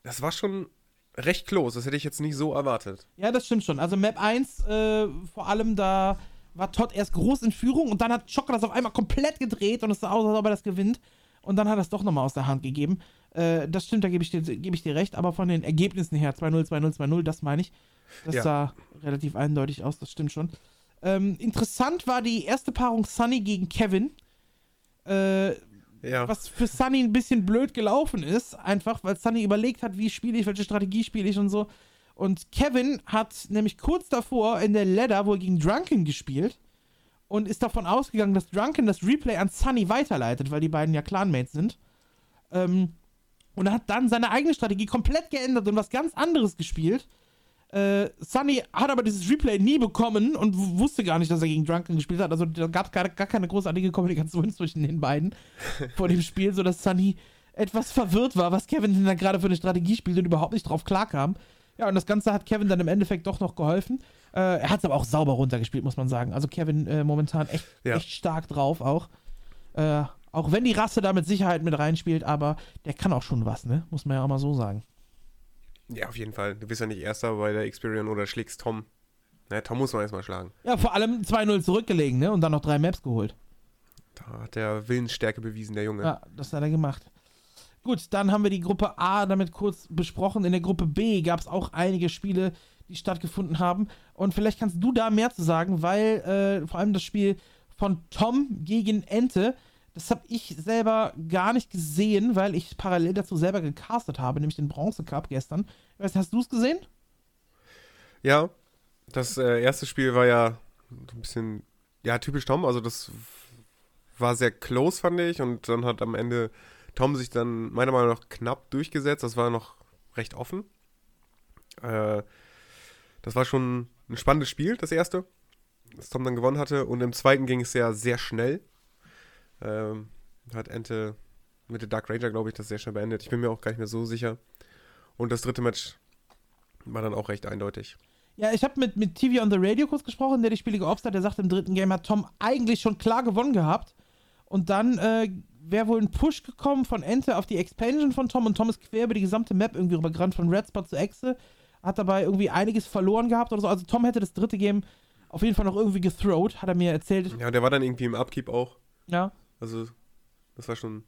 das war schon recht close. Das hätte ich jetzt nicht so erwartet. Ja, das stimmt schon. Also Map 1, äh, vor allem da war Todd erst groß in Führung und dann hat Schocker das auf einmal komplett gedreht und es sah aus, als ob er das gewinnt. Und dann hat er es doch nochmal aus der Hand gegeben. Äh, das stimmt, da gebe ich, dir- gebe ich dir recht. Aber von den Ergebnissen her, 2-0, 2-0, 2-0, das meine ich. Das Ja. sah relativ eindeutig aus, das stimmt schon. Ähm, interessant war die erste Paarung Sunny gegen Kevin. Äh, Ja. was für Sunny ein bisschen blöd gelaufen ist, einfach, weil Sunny überlegt hat, wie spiele ich, welche Strategie spiele ich und so. Und Kevin hat nämlich kurz davor in der Ladder wohl gegen Drunken gespielt und ist davon ausgegangen, dass Drunken das Replay an Sunny weiterleitet, weil die beiden ja Clanmates sind. Ähm, und er hat dann seine eigene Strategie komplett geändert und was ganz anderes gespielt. Äh, Sunny hat aber dieses Replay nie bekommen und wusste gar nicht, dass er gegen Drunken gespielt hat. Also da gab es gar, gar keine großartige Kommunikation (laughs) zwischen den beiden vor dem Spiel, sodass Sunny etwas verwirrt war, was Kevin denn da gerade für eine Strategie spielt und überhaupt nicht drauf klarkam. Ja, und das Ganze hat Kevin dann im Endeffekt doch noch geholfen. Äh, er hat es aber auch sauber runtergespielt, muss man sagen. Also Kevin äh, momentan echt, Ja. echt stark drauf auch. Äh, auch wenn die Rasse da mit Sicherheit mit reinspielt, aber der kann auch schon was, ne? Muss man ja auch mal so sagen. ja, auf jeden Fall. Du bist ja nicht Erster bei der Experian oder schlägst Tom Naja, Tom muss man erstmal schlagen. Ja, vor allem 2-0 zurückgelegen, ne? Und dann noch drei Maps geholt. Da hat der Willensstärke bewiesen, der Junge. Ja, das hat er gemacht. Gut, dann haben wir die Gruppe A damit kurz besprochen. In der Gruppe B gab es auch einige Spiele, die stattgefunden haben. Und vielleicht kannst du da mehr zu sagen, weil äh, vor allem das Spiel von Tom gegen Ente, das habe ich selber gar nicht gesehen, weil ich parallel dazu selber gecastet habe, nämlich den Bronze Cup gestern. Weiß, hast du es gesehen? Ja, das äh, erste Spiel war ja ein bisschen, ja, typisch Tom. Also das war sehr close, fand ich. Und dann hat am Ende Tom sich dann meiner Meinung nach knapp durchgesetzt. Das war noch recht offen. Äh, das war schon ein spannendes Spiel, das erste, das Tom dann gewonnen hatte. Und im zweiten ging es ja sehr schnell. Ähm, hat Ente mit der Dark Ranger, glaube ich, das sehr schnell beendet. Ich bin mir auch gar nicht mehr so sicher. Und das dritte Match war dann auch recht eindeutig. Ja, ich habe mit, mit TV on the Radio kurz gesprochen, der die Spiele geopst hat. Der sagt, im dritten Game hat Tom eigentlich schon klar gewonnen gehabt. Und dann äh, wäre wohl ein Push gekommen von Ente auf die Expansion von Tom und Tom ist quer über die gesamte Map irgendwie rübergerannt, von Red Spot zu Exe. Hat dabei irgendwie einiges verloren gehabt oder so. Also Tom hätte das dritte Game auf jeden Fall noch irgendwie gethrowt, hat er mir erzählt. Ja, der war dann irgendwie im Upkeep auch. Ja. Also, das war schon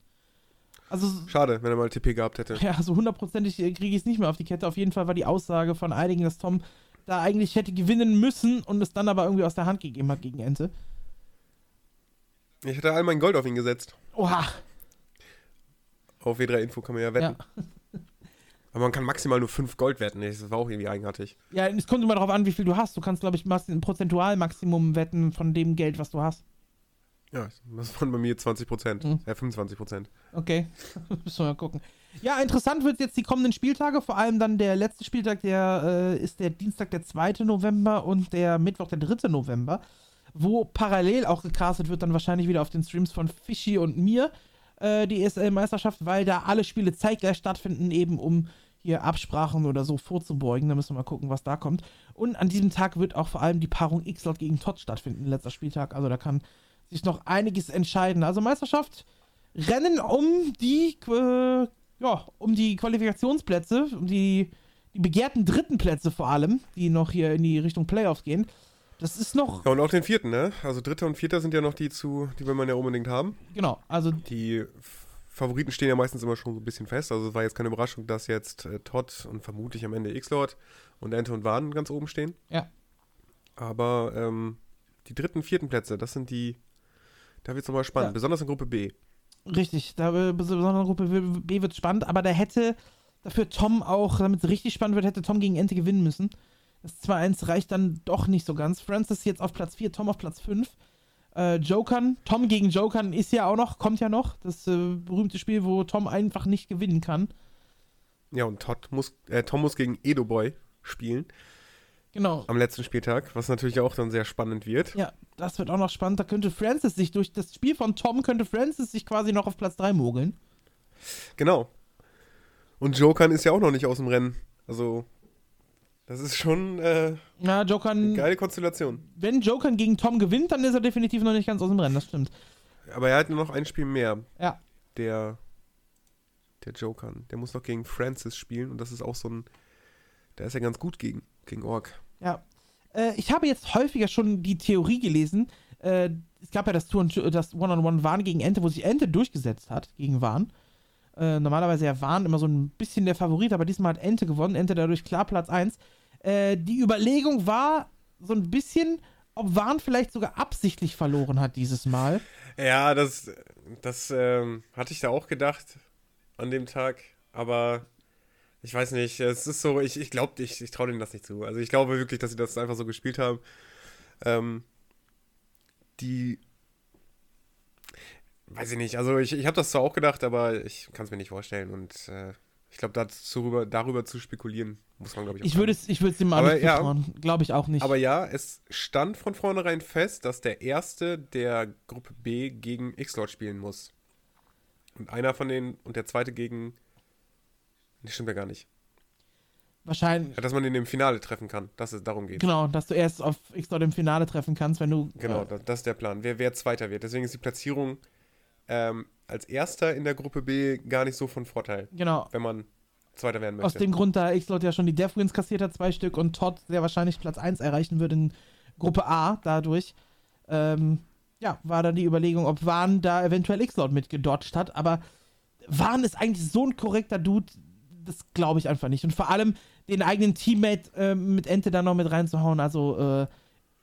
Also schade, wenn er mal TP gehabt hätte. Ja, so hundertprozentig äh, kriege ich es nicht mehr auf die Kette. Auf jeden Fall war die Aussage von einigen, dass Tom da eigentlich hätte gewinnen müssen und es dann aber irgendwie aus der Hand gegeben hat gegen Ente. Ich hatte all mein Gold auf ihn gesetzt. Oha. Auf W3 Info kann man ja wetten. Ja. Aber man kann maximal nur 5 Gold wetten. Das war auch irgendwie eigenartig. ja, es kommt immer darauf an, wie viel du hast. Du kannst, glaube ich, ein Prozentualmaximum wetten von dem Geld, was du hast. Ja, das waren bei mir 20%. Mhm. Ja, 25%. Okay, (laughs) müssen wir mal gucken. Ja, interessant wird jetzt die kommenden Spieltage, vor allem dann der letzte Spieltag, der äh, ist der Dienstag, der 2. November und der Mittwoch, der 3. November, wo parallel auch gecastet wird, dann wahrscheinlich wieder auf den Streams von Fischi und mir, äh, die ESL-Meisterschaft, weil da alle Spiele zeitgleich stattfinden, eben um hier Absprachen oder so vorzubeugen. Da müssen wir mal gucken, was da kommt. Und an diesem Tag wird auch vor allem die Paarung X-Lot gegen Tot stattfinden, letzter Spieltag. Also da kann sich noch einiges entscheiden. Also Meisterschaft, Rennen um die, äh, ja, um die Qualifikationsplätze, um die, die begehrten dritten Plätze vor allem, die noch hier in die Richtung Playoffs gehen. Das ist noch, Ja, und auch den vierten, ne? Also dritter und vierter sind ja noch die zu, die will man ja unbedingt haben. genau, also Die Favoriten stehen ja meistens immer schon so ein bisschen fest. Also es war jetzt keine Überraschung, dass jetzt äh, Todd und vermutlich am Ende X-Lord und Ente und Waden ganz oben stehen. Ja. Aber ähm, die dritten, vierten Plätze, das sind die, da wird es nochmal spannend. Ja. Besonders in Gruppe B. richtig, da besonders Gruppe B wird spannend, aber da hätte dafür Tom auch, damit es richtig spannend wird, hätte Tom gegen Ente gewinnen müssen. Das 2-1 reicht dann doch nicht so ganz. Francis jetzt auf Platz 4, Tom auf Platz 5. Äh, Jokern, Tom gegen Jokern ist ja auch noch, kommt ja noch. Das äh, berühmte Spiel, wo Tom einfach nicht gewinnen kann. Ja, und Todd muss, äh, Tom muss gegen Edo Boy spielen Genau. am letzten Spieltag, was natürlich auch dann sehr spannend wird. Ja, das wird auch noch spannend. Da könnte Francis sich durch das Spiel von Tom könnte Francis sich quasi noch auf Platz 3 mogeln. Genau. Und Jokern ist ja auch noch nicht aus dem Rennen. Also, das ist schon äh, Ja, Jokern, geile Konstellation. wenn Jokern gegen Tom gewinnt, dann ist er definitiv noch nicht ganz aus dem Rennen, das stimmt. Aber er hat nur noch ein Spiel mehr. Ja. Der, der Jokern. Der muss noch gegen Francis spielen und das ist auch so ein, der ist ja ganz gut gegen, gegen Ork. Ja. Äh, ich habe jetzt häufiger schon die Theorie gelesen. Äh, es gab ja das das One-on-One Wahn gegen Ente, wo sich Ente durchgesetzt hat gegen Wahn. Äh, normalerweise ja Wahn immer so ein bisschen der Favorit, aber diesmal hat Ente gewonnen. Ente dadurch klar Platz 1. Äh, die Überlegung war so ein bisschen, ob Wahn vielleicht sogar absichtlich verloren hat dieses Mal. Ja, das, das ähm, hatte ich da auch gedacht an dem Tag, aber ich weiß nicht, es ist so, ich, ich glaube, ich, ich traue denen das nicht zu. Also ich glaube wirklich, dass sie das einfach so gespielt haben. Ähm, die, weiß ich nicht, also ich, ich habe das zwar auch gedacht, aber ich kann es mir nicht vorstellen und äh, ich glaube, darüber, darüber zu spekulieren, muss man, glaube ich, auch Ich würde es ich würde es ihm auch Aber nicht ja. Glaube ich auch nicht. Aber ja, es stand von vornherein fest, dass der Erste der Gruppe B gegen X-Lord spielen muss. Und einer von denen und der Zweite gegen. Das stimmt ja gar nicht. Wahrscheinlich. Ja, dass man ihn im Finale treffen kann, dass es darum geht. Genau, dass du erst auf X-Dot im Finale treffen kannst, wenn du. Genau, Äh, das, das ist der Plan. Wer, wer Zweiter wird. Deswegen ist die Platzierung ähm, als Erster in der Gruppe B gar nicht so von Vorteil, genau. wenn man Zweiter werden möchte. Aus dem Grund, da X-Lot ja schon die Death Wins kassiert hat, zwei Stück, und Todd sehr wahrscheinlich Platz 1 erreichen wird in Gruppe A dadurch. Ähm, ja, war dann die Überlegung, ob Wahn da eventuell X-Lot mitgedodged hat, aber Wahn ist eigentlich so ein korrekter Dude, das glaube ich einfach nicht. Und vor allem den eigenen Teammate äh, mit Ente da noch mit reinzuhauen, also äh,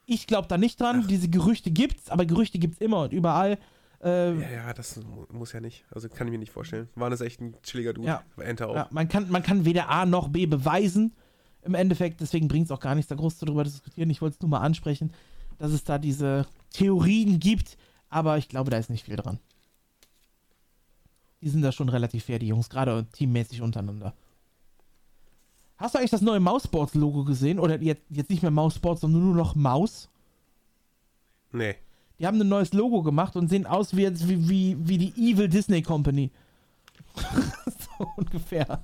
ich glaube da nicht dran. Diese Gerüchte gibt's, aber Gerüchte gibt's immer und überall. Äh, ja, ja, das mu- muss ja nicht. Also kann ich mir nicht vorstellen. Waren das echt ein chilliger Dude. Ja. Enter auch. Ja, man, kann, man kann weder A noch B beweisen im Endeffekt, deswegen bringt es auch gar nichts, da groß darüber zu diskutieren. Ich wollte es nur mal ansprechen, dass es da diese Theorien gibt, aber ich glaube, da ist nicht viel dran. Die sind da schon relativ fair, die Jungs, gerade teammäßig untereinander. Hast du eigentlich das neue Mouseboards-Logo gesehen? Oder jetzt, jetzt nicht mehr Mouseboards, sondern nur noch Maus? Nee. Die haben ein neues Logo gemacht und sehen aus wie, jetzt, wie, wie, wie die Evil Disney Company. (laughs) so ungefähr.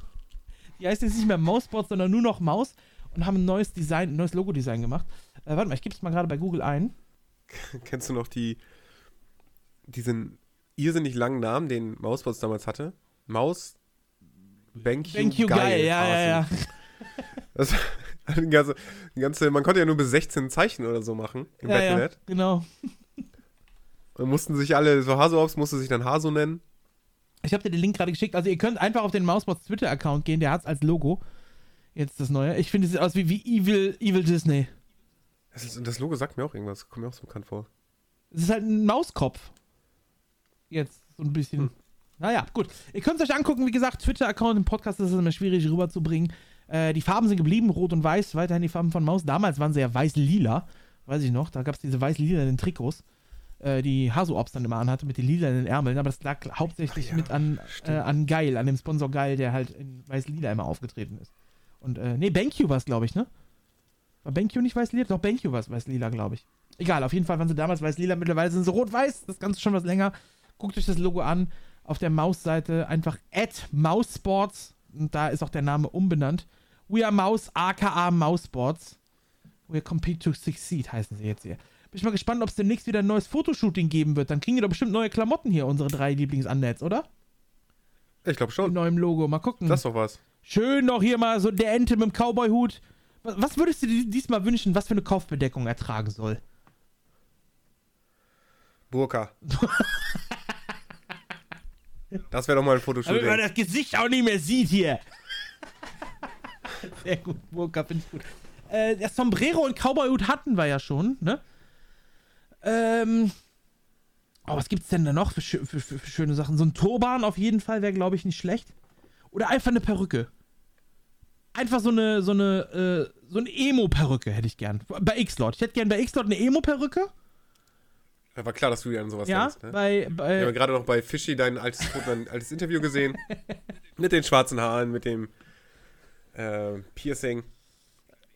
Die heißt jetzt nicht mehr Mouseboard, sondern nur noch Maus und haben ein neues Design, ein neues Logo-Design gemacht. Äh, warte mal, ich gebe es mal gerade bei Google ein. (laughs) Kennst du noch die diesen irrsinnig langen Namen, den Mausbots damals hatte? Maus BenQ, Thank you, geil, ja, ja, ja. (laughs) Das, ganze, ganze, man konnte ja nur bis 16 Zeichen oder so machen im ja, ja, Battlenet. genau. Und mussten sich alle, so Haso-Ops musste sich dann Haso nennen. Ich habe dir den Link gerade geschickt. Also ihr könnt einfach auf den Mouseboards Twitter-Account gehen, der hat es als Logo. Jetzt das neue. Ich finde, es sieht aus wie, wie Evil, Evil Disney. Das, ist, das Logo sagt mir auch irgendwas, kommt mir auch so bekannt vor. Es ist halt ein Mauskopf. Jetzt so ein bisschen. Hm. Naja, gut. Ihr könnt es euch angucken. Wie gesagt, Twitter-Account im Podcast ist es immer schwierig rüberzubringen. Äh, die Farben sind geblieben, rot und weiß, weiterhin die Farben von Maus. Damals waren sie ja weiß-lila, weiß ich noch. Da gab es diese weiß-lilanen Trikots, äh, die Haso-Ops dann immer anhatte mit den lilanen Ärmeln. Aber das lag hauptsächlich ja, mit an, äh, an Geil, an dem Sponsor Geil, der halt in weiß-lila immer aufgetreten ist. Und, äh, nee, BenQ war es, glaube ich, ne? War BenQ nicht weiß-lila? Doch, BenQ war es weiß-lila, glaube ich. Egal, auf jeden Fall waren sie damals weiß-lila, mittlerweile sind sie rot-weiß. Das Ganze schon was länger. Guckt euch das Logo an. Auf der Mausseite einfach at Mousesports. Und da ist auch der Name umbenannt. We are Mouse, aka Mousesports. We compete to succeed, heißen sie jetzt hier. Bin ich mal gespannt, ob es demnächst wieder ein neues Fotoshooting geben wird. Dann kriegen die doch bestimmt neue Klamotten hier, unsere drei Lieblings-Unnets, oder? Ich glaube Mit schon. neuem Logo. Mal gucken. Das ist doch was. Schön noch hier mal so der Ente mit dem Cowboy-Hut. Was, würdest du dir diesmal wünschen, was für eine Kopfbedeckung er tragen soll? Burka. (laughs) das wäre doch mal ein Damit man Fotoshooting. das Gesicht auch nicht mehr sieht hier. (laughs) Sehr gut, Burka finde ich gut. Äh, das Sombrero und Cowboy-Hut hatten wir ja schon, ne? Ähm. Oh, was gibt's denn da noch für, für, für, für schöne Sachen? So ein Turban auf jeden Fall wäre, glaube ich, nicht schlecht. Oder einfach eine Perücke. Einfach so eine, so eine, äh, so eine Emo-Perücke hätte ich gern. Bei X-Lord. Ich hätte gern bei X-Lord eine Emo-Perücke. Ja, war klar, dass du dir an sowas Ja, denkst. Ne? bei, bei Ich habe gerade noch bei Fishy dein altes Foto, ein altes Interview gesehen. (laughs) mit den schwarzen Haaren, mit dem äh, Piercing.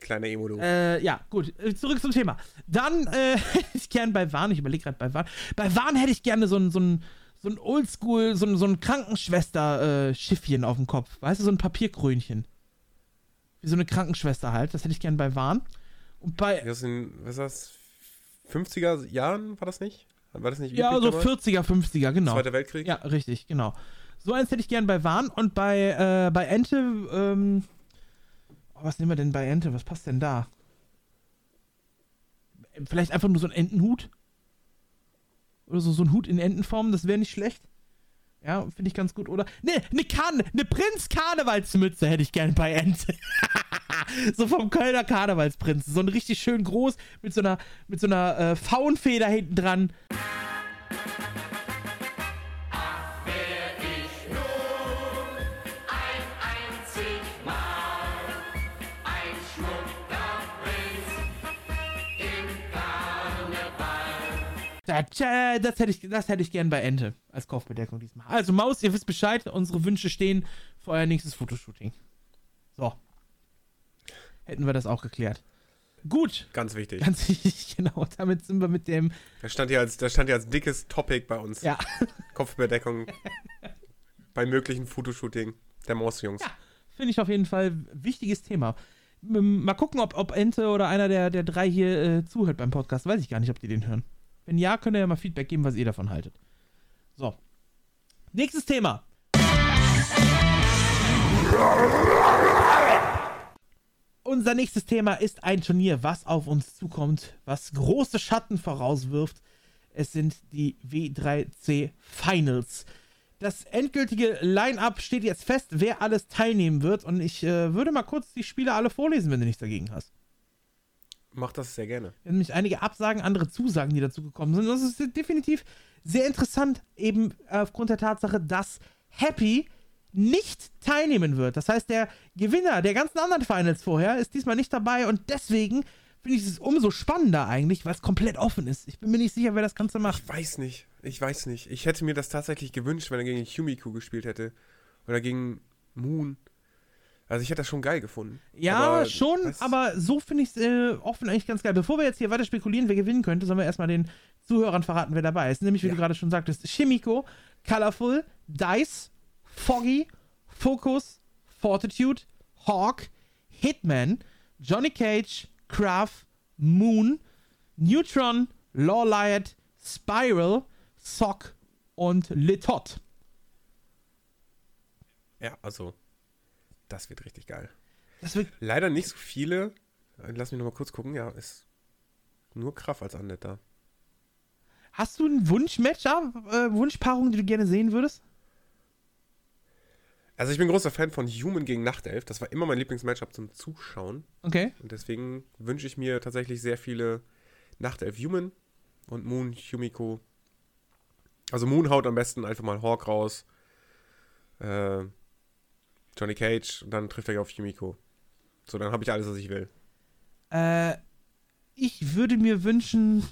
Kleiner Emo-Du. Äh, ja, gut. Äh, Zurück zum Thema. Dann äh, (laughs) hätte ich gern bei Warn, ich überlege gerade bei Warn. Bei Warn hätte ich gerne so ein, so ein, so ein Oldschool, so ein, so ein Krankenschwester-Schiffchen auf dem Kopf. Weißt du, so ein Papierkrönchen. Wie so eine Krankenschwester halt. Das hätte ich gern bei Warn. Und bei, Das sind, was ist das? 50er Jahren war das nicht? War das nicht ja, so damals? 40er, 50er, genau. Zweiter Weltkrieg? Ja, richtig, genau. So eins hätte ich gern bei Warn und bei, äh, bei Ente, ähm, was nehmen wir denn bei Ente? Was passt denn da? Vielleicht einfach nur so ein Entenhut? Oder so, so ein Hut in Entenform, das wäre nicht schlecht. Ja, finde ich ganz gut, oder? Ne, ne Karne, ne Prinz-Karnevalsmütze hätte ich gern bei Ente. (laughs) so vom Kölner Karnevalsprinz. So ein richtig schön groß mit so einer, mit so einer äh, Faunfeder hinten dran. Das hätte ich, das hätte ich gern bei Ente als Kopfbedeckung diesmal. Also Maus, ihr wisst Bescheid, unsere Wünsche stehen für euer nächstes Fotoshooting. So. Hätten wir das auch geklärt. Gut, Ganz wichtig. ganz wichtig, (laughs) genau. Damit sind wir mit dem, Das stand ja als, das stand ja als dickes Topic bei uns. ja, (laughs) Kopfbedeckung bei möglichen Fotoshooting der Mausjungs. Ja. finde ich auf jeden Fall ein wichtiges Thema. Mal gucken, ob, ob Ente oder einer der, der drei hier äh, zuhört beim Podcast. Weiß ich gar nicht, ob die den hören. Wenn ja, könnt ihr ja mal Feedback geben, was ihr davon haltet. So. Nächstes Thema. Unser nächstes Thema ist ein Turnier, was auf uns zukommt, was große Schatten vorauswirft. Es sind die W3C Finals. Das endgültige Line-Up steht jetzt fest, wer alles teilnehmen wird. Und ich äh, würde mal kurz die Spiele alle vorlesen, wenn du nichts dagegen hast. Mach das sehr gerne. Nämlich einige Absagen, andere Zusagen, die dazu gekommen sind. Das ist definitiv sehr interessant, eben aufgrund der Tatsache, dass Happy nicht teilnehmen wird. Das heißt, der Gewinner der ganzen anderen Finals vorher ist diesmal nicht dabei und deswegen finde ich es umso spannender eigentlich, weil es komplett offen ist. Ich bin mir nicht sicher, wer das Ganze macht. Ich weiß nicht. Ich weiß nicht. Ich hätte mir das tatsächlich gewünscht, wenn er gegen Humiku gespielt hätte. Oder gegen Moon. Also ich hätte das schon geil gefunden. Ja, Aber, schon, aber so finde ich es äh, offen eigentlich ganz geil. Bevor wir jetzt hier weiter spekulieren, wer gewinnen könnte, sollen wir erstmal den Zuhörern verraten, wer dabei ist. Nämlich, wie Ja. du gerade schon sagtest, Shimiko, Colorful, Dice, Foggy, Focus, Fortitude, Hawk, Hitman, Johnny Cage, Kraft, Moon, Neutron, Lawliot, Spiral, Sock und Litot. Ja, also. Das wird richtig geil. Das wird Leider nicht so viele. Lass mich nochmal kurz gucken. Ja, ist nur Kraft als Undead da. Hast du einen Wunsch-Matchup, äh, Wunschpaarung, die du gerne sehen würdest? Also ich bin großer Fan von Human gegen Nachtelf. Das war immer mein Lieblingsmatchup zum Zuschauen. Okay. Und deswegen wünsche ich mir tatsächlich sehr viele Nachtelf Human und Moon Humiko. Also Moon haut am besten einfach mal Hawk raus. Äh, Johnny Cage und dann trifft er auf Humiko. So, dann habe ich alles, was ich will. Äh, ich würde mir wünschen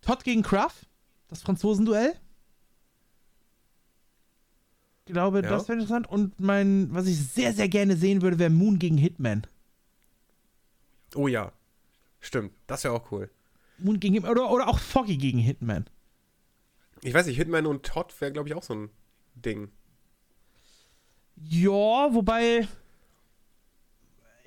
Todd gegen Kraft, das Franzosenduell. Ich glaube, Ja. das wäre interessant. Und mein, was ich sehr, sehr gerne sehen würde, wäre Moon gegen Hitman. Oh ja. Stimmt, das wäre auch cool. Moon gegen Hitman oder, oder auch Foggy gegen Hitman. Ich weiß nicht, Hitman und Todd wäre, glaube ich, auch so ein Ding. Ja, wobei.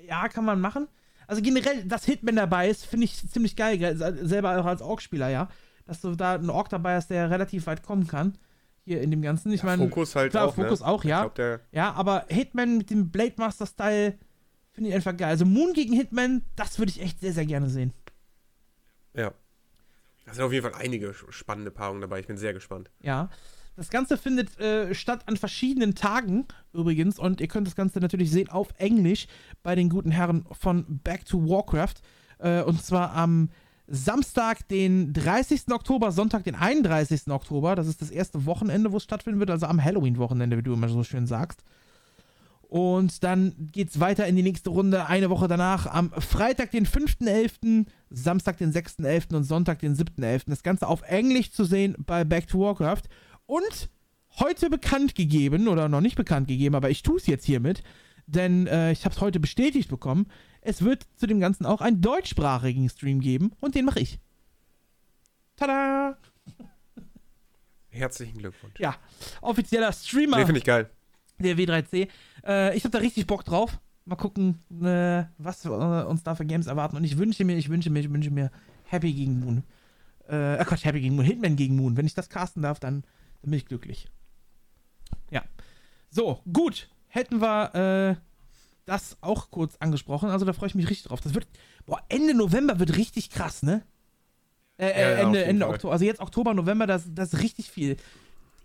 Ja, kann man machen. Also generell, dass Hitman dabei ist, finde ich ziemlich geil. ge- Selber auch als Orc-Spieler, ja. Dass du da einen Orc dabei hast, der relativ weit kommen kann. Hier in dem Ganzen. Ich Ja, meine. Fokus halt klar, auch, Fokus ne? auch, ja. Der Ja, aber Hitman mit dem Blade Master-Style finde ich einfach geil. Also Moon gegen Hitman, das würde ich echt sehr, sehr gerne sehen. Ja. Da sind auf jeden Fall einige spannende Paarungen dabei. Ich bin sehr gespannt. Ja. Das Ganze findet äh, statt an verschiedenen Tagen übrigens und ihr könnt das Ganze natürlich sehen auf Englisch bei den guten Herren von Back to Warcraft. Äh, und zwar am Samstag, den 30. Oktober, Sonntag, den 31. Oktober. Das ist das erste Wochenende, wo es stattfinden wird, also am Halloween-Wochenende, wie du immer so schön sagst. Und dann geht's weiter in die nächste Runde, eine Woche danach, am Freitag, den 5.11., Samstag, den 6.11. und Sonntag, den 7.11. Das Ganze auf Englisch zu sehen bei Back to Warcraft. Und heute bekannt gegeben, oder noch nicht bekannt gegeben, aber ich tue es jetzt hiermit, denn äh, ich habe es heute bestätigt bekommen. Es wird zu dem Ganzen auch einen deutschsprachigen Stream geben und den mache ich. Tada! Herzlichen Glückwunsch. Ja, offizieller Streamer Nee, finde ich geil. der W3C. Äh, ich habe da richtig Bock drauf. Mal gucken, äh, was äh, uns da für Games erwarten. Und ich wünsche mir, ich wünsche mir, ich wünsche mir Happy gegen Moon. Äh, äh, Quatsch, Happy gegen Moon. Hitman gegen Moon. Wenn ich das casten darf, dann, dann bin ich glücklich. Ja. So, gut. Hätten wir äh, das auch kurz angesprochen. Also da freue ich mich richtig drauf. Das wird, boah, Ende November wird richtig krass, ne? Äh, äh, Ja, Ende, Ende Fall. Oktober. Also jetzt Oktober, November, das, das ist richtig viel.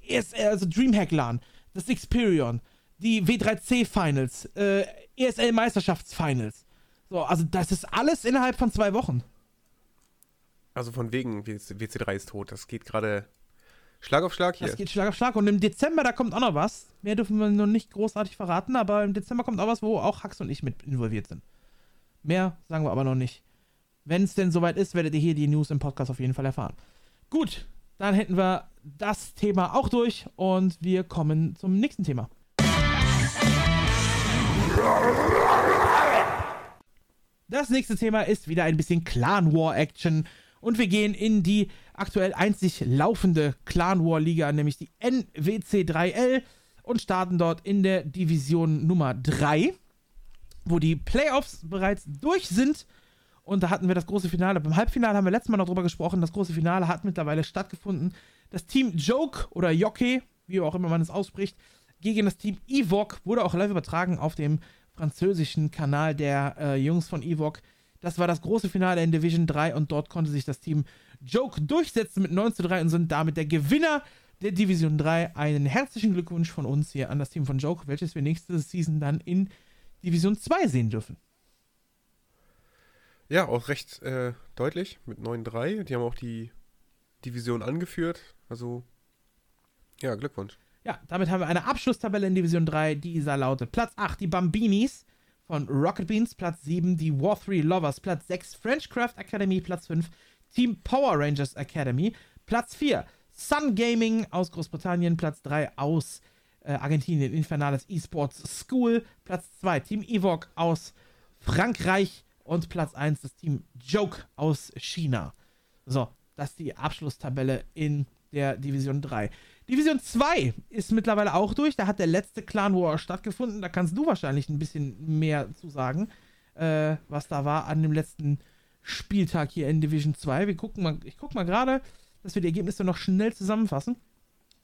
ES, äh, also Dreamhack LAN, das Xperion, die W3C Finals, äh, ESL Meisterschaftsfinals. So, also das ist alles innerhalb von zwei Wochen. Also von wegen, WC3 ist tot. Das geht gerade Schlag auf Schlag hier. Das geht Schlag auf Schlag. Und im Dezember, da kommt auch noch was. Mehr dürfen wir noch nicht großartig verraten, aber im Dezember kommt auch was, wo auch Hax und ich mit involviert sind. Mehr sagen wir aber noch nicht. Wenn es denn soweit ist, werdet ihr hier die News im Podcast auf jeden Fall erfahren. Gut, dann hätten wir das Thema auch durch und wir kommen zum nächsten Thema. Das nächste Thema ist wieder ein bisschen Clan War Action und wir gehen in die aktuell einzig laufende Clan War Liga, nämlich die NWC3L und starten dort in der Division Nummer 3, wo die Playoffs bereits durch sind. Und da hatten wir das große Finale. Beim Halbfinale haben wir letztes Mal noch drüber gesprochen. Das große Finale hat mittlerweile stattgefunden. Das Team Joke oder Jockey, wie auch immer man es ausspricht, gegen das Team Evoque. Wurde auch live übertragen auf dem französischen Kanal der äh, Jungs von Evoque. Das war das große Finale in Division 3 und dort konnte sich das Team Joke durchsetzen mit 9 zu 3 und sind damit der Gewinner der Division 3. Einen herzlichen Glückwunsch von uns hier an das Team von Joke, welches wir nächste Season dann in Division 2 sehen dürfen. Ja, auch recht äh, deutlich mit 9-3. Die haben auch die Division angeführt. Also, ja, Glückwunsch. Ja, damit haben wir eine Abschlusstabelle in Division 3. Dieser lautet Platz 8 die Bambinis von Rocket Beans, Platz 7 die War 3 Lovers, Platz 6 Frenchcraft Academy, Platz 5 Team Power Rangers Academy, Platz 4 Sun Gaming aus Großbritannien, Platz 3 aus äh, Argentinien, Infernales Esports School, Platz 2 Team Evoque aus Frankreich und Platz 1 das Team Joke aus China. So, das ist die Abschlusstabelle in der Division 3. Division 2 ist mittlerweile auch durch. Da hat der letzte Clan War stattgefunden. Da kannst du wahrscheinlich ein bisschen mehr zu sagen, äh, was da war an dem letzten Spieltag hier in Division 2. Wir gucken mal, ich gucke mal gerade, dass wir die Ergebnisse noch schnell zusammenfassen.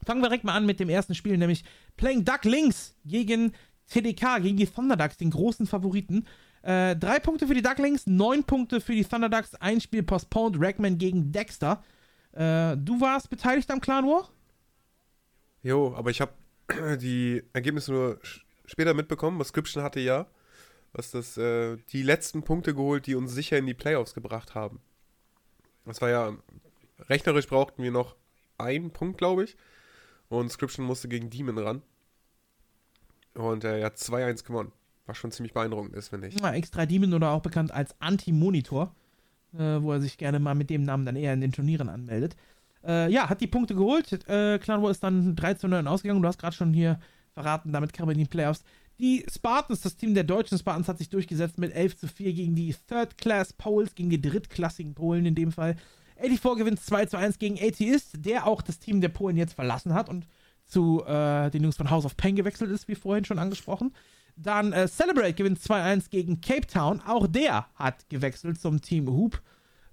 Fangen wir direkt mal an mit dem ersten Spiel, nämlich Playing Duck Links gegen TDK, gegen die Thunderducks, den großen Favoriten. Äh, drei Punkte für die Ducklings, neun Punkte für die Thunderducks, ein Spiel postponed, Ragman gegen Dexter. Äh, du warst beteiligt am Clan War? Jo, aber ich habe (clears throat) die Ergebnisse nur später mitbekommen. Scription hatte ja, was das, äh, die letzten Punkte geholt, die uns sicher in die Playoffs gebracht haben. Das war ja, rechnerisch brauchten wir noch einen Punkt, glaube ich. Und Scription musste gegen Demon ran. Und er hat 2-1 gewonnen. Was schon ziemlich beeindruckend ist, finde ich. Ja, Extra Demon oder auch bekannt als Anti-Monitor, äh, wo er sich gerne mal mit dem Namen dann eher in den Turnieren anmeldet. Äh, ja, hat die Punkte geholt. Äh, Clan War ist dann 3 zu 9 ausgegangen. Du hast gerade schon hier verraten, damit kam in die Playoffs. Die Spartans, das Team der deutschen Spartans, hat sich durchgesetzt mit 11 zu 4 gegen die Third Class Poles, gegen die drittklassigen Polen in dem Fall. 84 gewinnt 2 zu 1 gegen Atheist, der auch das Team der Polen jetzt verlassen hat und zu äh, den Jungs von House of Pain gewechselt ist, wie vorhin schon angesprochen. Dann äh, Celebrate gewinnt 2-1 gegen Cape Town. Auch der hat gewechselt zum Team Hoop.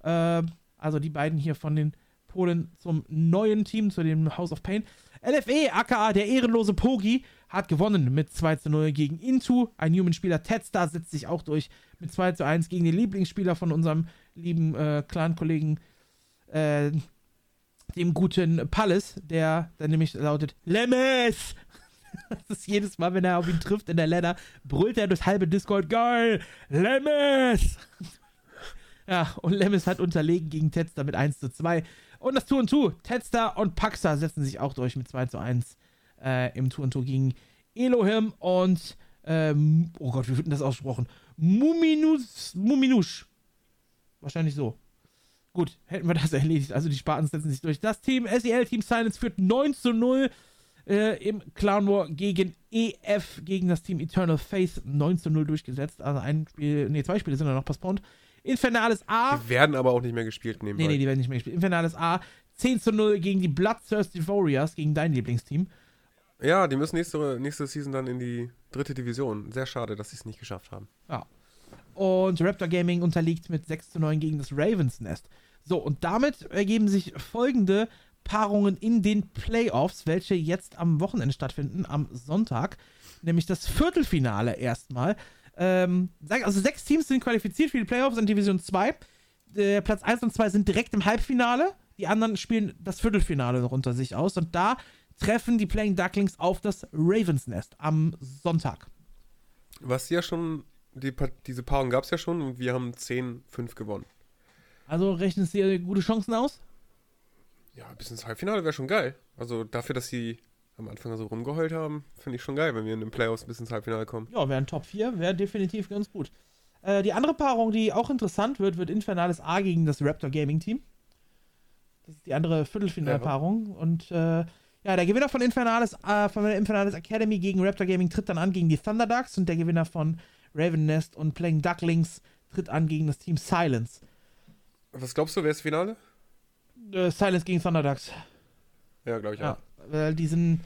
Äh, also die beiden hier von den Polen zum neuen Team, zu dem House of Pain. LFE, aka der ehrenlose Pogi, hat gewonnen mit 2 zu 0 gegen Intu. Ein Human-Spieler, Tedstar, setzt sich auch durch mit 2 zu 1 gegen den Lieblingsspieler von unserem lieben äh, Clan-Kollegen, äh, dem guten Palace, der dann nämlich lautet Lemmes! (laughs) Das ist jedes Mal, wenn er auf ihn trifft in der Ladder, brüllt er durchs halbe Discord, geil, Lemmes! (laughs) Ja, und Lemmes hat unterlegen gegen Tedstar mit 1 zu 2. Und das Tour und Tour, Tedstar und Paxa setzen sich auch durch mit 2 zu 1 äh, im Tour und Tour gegen Elohim und, ähm, oh Gott, wie wird denn das ausgesprochen? Muminus, Muminusch. Wahrscheinlich so. Gut, hätten wir das (laughs) erledigt. Also die Spartans setzen sich durch. Das Team SEL Team Silence führt 9 zu 0 äh, im Clan War gegen EF, gegen das Team Eternal Faith 9 zu 0 durchgesetzt. Also ein Spiel, nee, zwei Spiele sind da noch postponed. Infernales A. Die werden aber auch nicht mehr gespielt nebenbei. Nee, nee, die werden nicht mehr gespielt. Infernales A 10 zu 0 gegen die Bloodthirsty Warriors, gegen dein Lieblingsteam. Ja, die müssen nächste, nächste Season dann in die dritte Division. Sehr schade, dass sie es nicht geschafft haben. Ja. Und Raptor Gaming unterliegt mit 6 zu 9 gegen das Ravens Nest. So, und damit ergeben sich folgende Paarungen in den Playoffs, welche jetzt am Wochenende stattfinden, am Sonntag. Nämlich das Viertelfinale erstmal. Ähm, also sechs Teams sind qualifiziert für die Playoffs in Division 2. Äh, Platz 1 und 2 sind direkt im Halbfinale. Die anderen spielen das Viertelfinale noch unter sich aus. Und da treffen die Playing Ducklings auf das Ravens Nest am Sonntag. Was ja schon, die, diese Paarung gab es ja schon und wir haben 10-5 gewonnen. Also rechnest du dir gute Chancen aus? Ja, bis ins Halbfinale wäre schon geil. Also dafür, dass sie am Anfang so rumgeheult haben, finde ich schon geil, wenn wir in den Playoffs bis ins Halbfinale kommen. Ja, wäre ein Top 4, wäre definitiv ganz gut. Äh, die andere Paarung, die auch interessant wird, wird Infernales A gegen das Raptor Gaming Team. Das ist die andere Viertelfinalpaarung. Ja. Und äh, ja, der Gewinner von Infernales, äh, von der Infernales Academy gegen Raptor Gaming tritt dann an gegen die Thunder Ducks und der Gewinner von Raven Nest und Playing Ducklings tritt an gegen das Team Silence. Was glaubst du, wer ist das Finale? Äh, Silence gegen Thunder Ducks. Ja, glaube ich ja, auch. Weil die sind,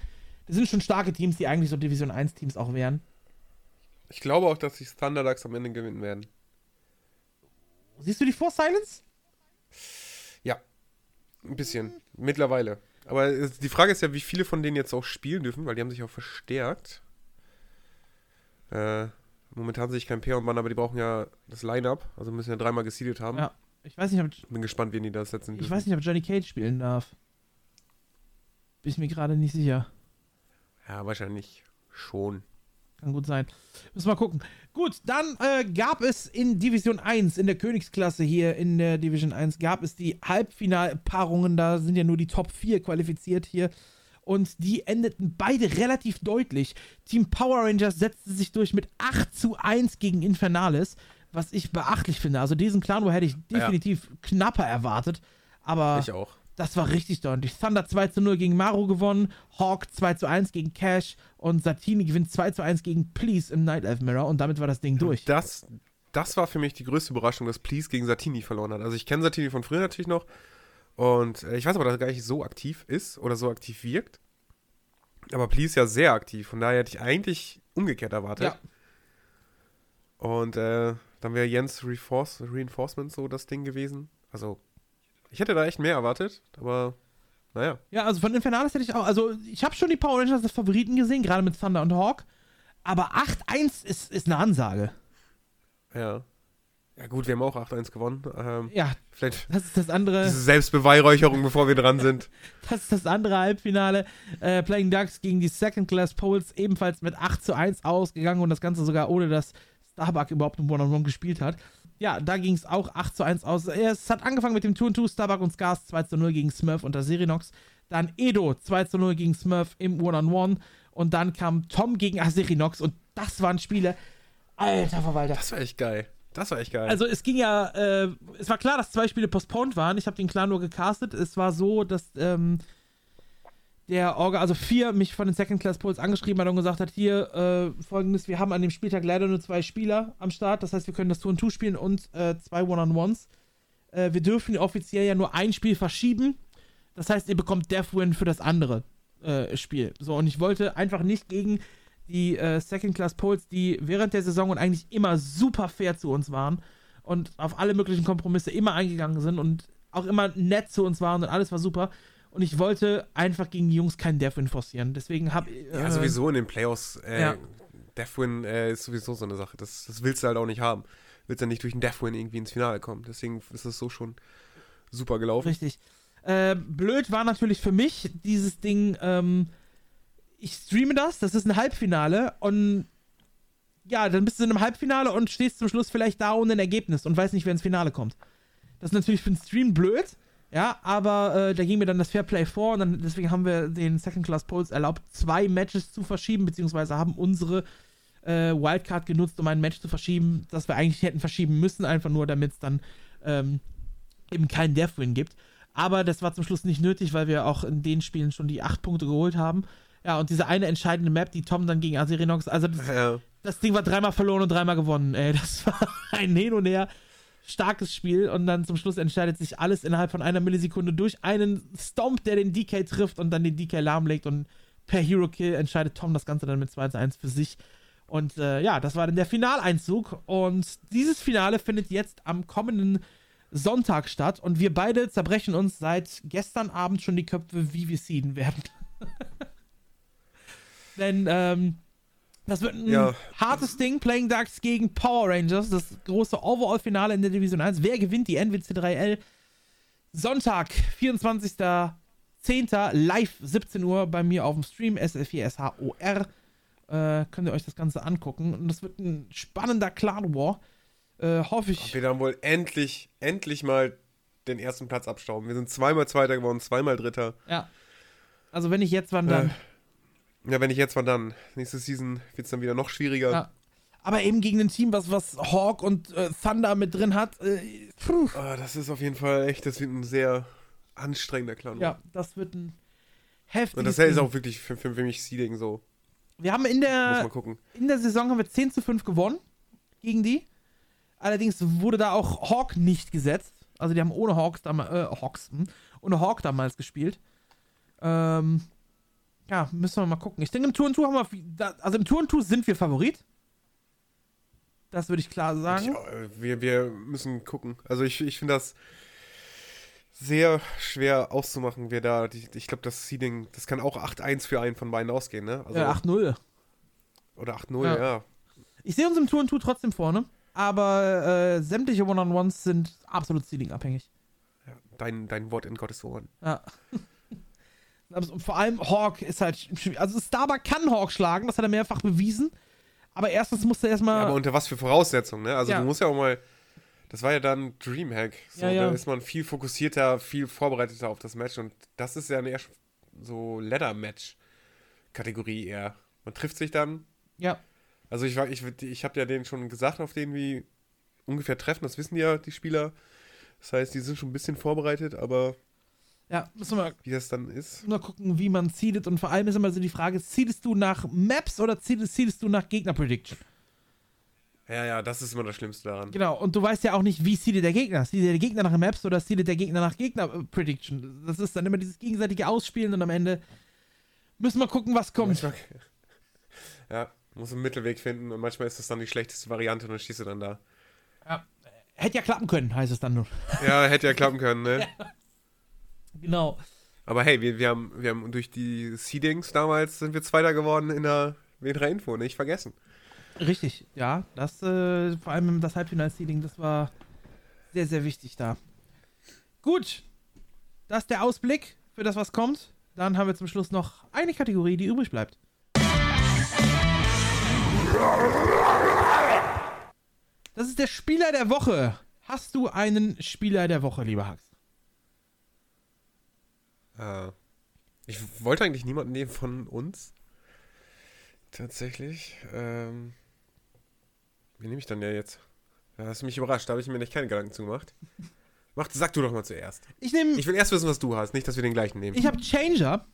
die sind schon starke Teams, die eigentlich so Division 1 Teams auch wären. Ich glaube auch, dass die Thunder Ducks am Ende gewinnen werden. Siehst du die vor Silence? Ja. Ein bisschen. Mittlerweile. Aber die Frage ist ja, wie viele von denen jetzt auch spielen dürfen, weil die haben sich auch verstärkt. Äh, momentan sehe ich kein Peer und Mann, aber die brauchen ja das Line-Up, also müssen ja dreimal gesiedelt haben. Ja. Ich weiß nicht, ob, Bin gespannt, wen die da setzen ich dürfen. weiß nicht, ob Johnny Cage spielen darf. Bin ich mir gerade nicht sicher. Ja, wahrscheinlich schon. Kann gut sein. Müssen wir mal gucken. Gut, dann äh, gab es in Division 1, in der Königsklasse hier in der Division 1, gab es die Halbfinalpaarungen. Da sind ja nur die Top 4 qualifiziert hier. Und die endeten beide relativ deutlich. Team Power Rangers setzte sich durch mit 8 zu 1 gegen Infernales, was ich beachtlich finde. Also diesen Clan War hätte ich definitiv knapper erwartet. Aber Ich auch. Das war richtig deutlich. Thunder 2 zu 0 gegen Maru gewonnen, Hawk 2 zu 1 gegen Cash und Satini gewinnt 2 zu 1 gegen Please im Night Elf Mirror und damit war das Ding durch. Das, das war für mich die größte Überraschung, dass Please gegen Satini verloren hat. Also ich kenne Satini von früher natürlich noch. Und äh, ich weiß aber, dass er gar nicht so aktiv ist oder so aktiv wirkt. Aber Please ja sehr aktiv. Von daher hätte ich eigentlich umgekehrt erwartet. Ja. Und äh, dann wäre Jens Reinforce, Reinforcement so das Ding gewesen. Also, ich hätte da echt mehr erwartet, aber naja. Ja, also von Infernales hätte ich auch, also ich habe schon die Power Rangers als Favoriten gesehen, gerade mit Thunder und Hawk, aber 8-1 ist, ist eine Ansage. Ja. Ja, gut, wir haben auch 8-1 gewonnen. Ähm, Ja, vielleicht das ist das andere. diese Selbstbeweihräucherung, bevor wir dran sind. (laughs) Das ist das andere Halbfinale. Äh, Playing Ducks gegen die Second Class Poles ebenfalls mit 8 zu 1 ausgegangen und das Ganze sogar ohne, dass Starbuck überhaupt ein One-on-One gespielt hat. Ja, da ging es auch 8 zu 1 aus. Es hat angefangen mit dem 2-2, Starbuck und Scars 2 zu 0 gegen Smurf unter Serinox. Dann Edo 2 zu 0 gegen Smurf im One-on-One. Und dann kam Tom gegen Aserinox und das waren Spiele. Alter Verwalter. Das war echt geil. Das war echt geil. Also es ging ja, äh, es war klar, dass zwei Spiele postponed waren. Ich habe den Clan nur gecastet. Es war so, dass ähm, der Orga, also vier, mich von den Second Class Polls angeschrieben hat und gesagt hat, hier, äh, folgendes, wir haben an dem Spieltag leider nur zwei Spieler am Start. Das heißt, wir können das Tour 2 spielen und äh, zwei One-on-Ones. Äh, wir dürfen offiziell ja nur ein Spiel verschieben. Das heißt, ihr bekommt Death Win für das andere äh, Spiel. So, und ich wollte einfach nicht gegen die äh, Second Class Polls, die während der Saison und eigentlich immer super fair zu uns waren und auf alle möglichen Kompromisse immer eingegangen sind und auch immer nett zu uns waren und alles war super. Und ich wollte einfach gegen die Jungs keinen Deathwin forcieren. Deswegen habe ich. ja, sowieso in den Playoffs. Äh, ja. Deathwin äh, ist sowieso so eine Sache. Das, das willst du halt auch nicht haben. Willst ja nicht durch einen Deathwin irgendwie ins Finale kommen. Deswegen ist es so schon super gelaufen. Richtig. Äh, blöd war natürlich für mich dieses Ding, ähm, ich streame das, das ist ein Halbfinale und ja, dann bist du in einem Halbfinale und stehst zum Schluss vielleicht da ohne ein Ergebnis und weißt nicht, wer ins Finale kommt. Das ist natürlich für den Stream blöd, ja, aber äh, da ging mir dann das Fairplay vor und dann, deswegen haben wir den Second Class Polls erlaubt, zwei Matches zu verschieben, beziehungsweise haben unsere äh, Wildcard genutzt, um ein Match zu verschieben, das wir eigentlich hätten verschieben müssen, einfach nur, damit es dann ähm, eben keinen Death-Win gibt. Aber das war zum Schluss nicht nötig, weil wir auch in den Spielen schon die acht Punkte geholt haben. Ja, und diese eine entscheidende Map, die Tom dann gegen Aserinox, also das, Ja. das Ding war dreimal verloren und dreimal gewonnen. Ey, das (laughs) war ein Hin und Her starkes Spiel und dann zum Schluss entscheidet sich alles innerhalb von einer Millisekunde durch einen Stomp, der den DK trifft und dann den DK lahmlegt und per Hero Kill entscheidet Tom das Ganze dann mit 2 zu 1 für sich. Und äh, ja, das war dann der Finaleinzug und dieses Finale findet jetzt am kommenden Sonntag statt und wir beide zerbrechen uns seit gestern Abend schon die Köpfe, wie wir seeden werden. (laughs) Denn ähm, das wird ein Ja. hartes Ding. Playing Ducks gegen Power Rangers. Das große Overall-Finale in der Division 1. Wer gewinnt die NWC3L? Sonntag, 24.10. live 17 Uhr bei mir auf dem Stream. SL4SHOR. Äh, könnt ihr euch das Ganze angucken. Und das wird ein spannender Clan War. Äh, hoffe ich. Wir dann wohl endlich, endlich mal den ersten Platz abstauben. Wir sind zweimal Zweiter geworden, zweimal Dritter. Ja. Also, wenn ich jetzt, wann dann? Äh, Ja, wenn nicht jetzt, wann dann? Nächste Season wird es dann wieder noch schwieriger. Ja. Aber eben gegen ein Team, was, was Hawk und äh, Thunder mit drin hat. Äh. Ah, das ist auf jeden Fall echt, das wird ein sehr anstrengender Clan. Ja, das wird ein heftiges Und das ist auch wirklich für, für, für mich Seeding so. Wir haben in der, in der Saison haben wir 10 zu 5 gewonnen gegen die. Allerdings wurde da auch Hawk nicht gesetzt. Also die haben ohne Hawks damals, äh, Hawks, hm, ohne Hawk damals gespielt. Ähm, ja, müssen wir mal gucken. Ich denke, im Tour und Tour haben wir, also im Tour und Tour sind wir Favorit. Das würde ich klar sagen. Ich, äh, wir, wir müssen gucken. Also ich, ich finde das sehr schwer auszumachen, wer da, die, ich glaube, das Seeding, das kann auch 8-1 für einen von beiden ausgehen, ne? Also, Ja, 8-0. Oder 8-0, Ja. ja. Ich sehe uns im Tour und Tour trotzdem vorne, aber äh, sämtliche One-on-Ones sind absolut Seeding-abhängig. ja. Dein, dein Wort in Gottes Ohren. Ja. (laughs) Vor allem Hawk ist halt. schwierig. Also Starbuck kann Hawk schlagen, das hat er mehrfach bewiesen. Aber erstens musste er Ja, erstmal. aber unter was für Voraussetzungen, ne? Also Ja. du musst ja auch mal. Das war ja dann Dreamhack. So, Ja, ja. Da ist man viel fokussierter, viel vorbereiteter auf das Match. Und das ist ja eine eher so Ladder-Match-Kategorie eher. Man trifft sich dann. ja. Also ich, ich, ich habe ja denen schon gesagt, auf denen wir ungefähr treffen. Das wissen ja die Spieler. Das heißt, die sind schon ein bisschen vorbereitet, aber Ja, müssen wir wie das dann ist. mal gucken, wie man seedet. Und vor allem ist immer so die Frage: Zielst du nach Maps oder zielst, zielst du nach Gegner-Prediction? Ja, ja, das ist immer das Schlimmste daran. Genau, und du weißt ja auch nicht, wie seedet der Gegner. Seedet der Gegner nach Maps oder seedet der Gegner nach Gegner-Prediction? Das ist dann immer dieses gegenseitige Ausspielen und am Ende müssen wir gucken, was kommt. Manchmal, (laughs) ja, muss einen Mittelweg finden und manchmal ist das dann die schlechteste Variante und dann stehst du dann da. Hätte ja klappen können, heißt es dann nur. Ja, hätte ja klappen können, ne? (laughs) Genau. Aber hey, wir, wir, haben, wir haben durch die Seedings damals sind wir Zweiter geworden in der Wedra Info, nicht vergessen. Richtig, ja. Das, äh, vor allem das Halbfinal-Seeding, das war sehr, sehr wichtig da. Gut. Das ist der Ausblick für das, was kommt. Dann haben wir zum Schluss noch eine Kategorie, die übrig bleibt. Das ist der Spieler der Woche. Hast du einen Spieler der Woche, lieber Hax? Äh, ich wollte eigentlich niemanden nehmen von uns. Tatsächlich. Ähm, wie nehme ich dann ja jetzt? Da hast du mich überrascht, da habe ich mir nicht keine Gedanken zu gemacht. (laughs) Mach, sag du doch mal zuerst. Ich nehme Ich will erst wissen, was du hast, nicht, dass wir den gleichen nehmen. Ich habe Changer,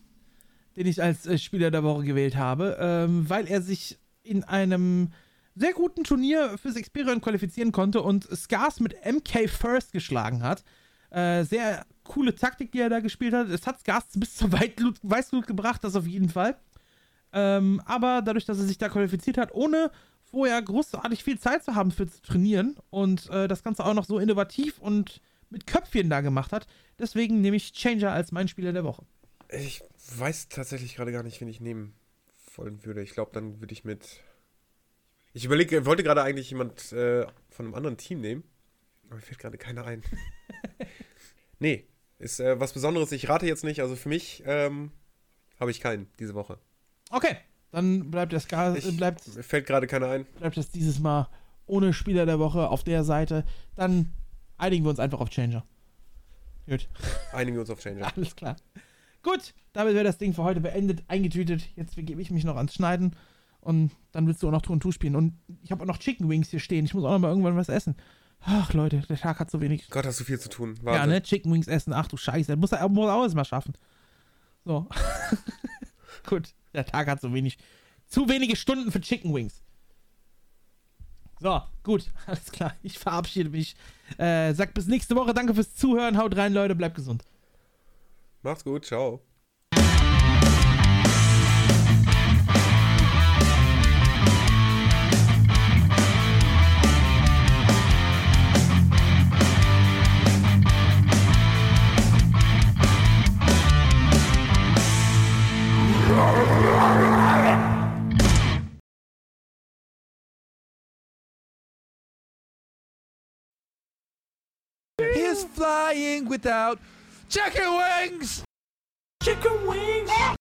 den ich als äh, Spieler der Woche gewählt habe, ähm, weil er sich in einem sehr guten Turnier fürs Experion qualifizieren konnte und Scars mit MK First geschlagen hat. Äh, sehr coole Taktik, die er da gespielt hat. Es hat Scars bis zur Weißglut, Weißglut gebracht, das auf jeden Fall. Ähm, aber dadurch, dass er sich da qualifiziert hat, ohne vorher großartig viel Zeit zu haben für zu trainieren und äh, das Ganze auch noch so innovativ und mit Köpfchen da gemacht hat, deswegen nehme ich Changer als mein Spieler der Woche. Ich weiß tatsächlich gerade gar nicht, wen ich nehmen wollen würde. Ich glaube, dann würde ich mit. Ich überlege, wollte gerade eigentlich jemand äh, von einem anderen Team nehmen, aber mir fällt gerade keiner ein. (laughs) nee, ist äh, was Besonderes. Ich rate jetzt nicht. Also für mich ähm, habe ich keinen diese Woche. Okay, dann bleibt das, Gar Ich, bleibt, mir fällt gerade keiner ein. bleibt das dieses Mal ohne Spieler der Woche auf der Seite. Dann einigen wir uns einfach auf Changer. Gut, (laughs) Einigen wir uns auf Changer. (laughs) alles klar. Gut, damit wäre das Ding für heute beendet, eingetütet. Jetzt begebe ich mich noch ans Schneiden und dann willst du auch noch und Tour spielen. Und ich habe auch noch Chicken Wings hier stehen. Ich muss auch noch mal irgendwann was essen. Ach, Leute, der Tag hat so wenig. Gott, hast du viel zu tun. Ja, Wahnsinn. ne? Chicken Wings essen. Ach du Scheiße. Das muss er muss auch erstmal schaffen. So. (laughs) Gut. Der Tag hat so wenig. Zu wenige Stunden für Chicken Wings. So, gut. (laughs) Alles klar. Ich verabschiede mich. Äh, sag bis nächste Woche. Danke fürs Zuhören. Haut rein, Leute. Bleibt gesund. Macht's gut, ciao. Flying without chicken wings. Chicken Wings.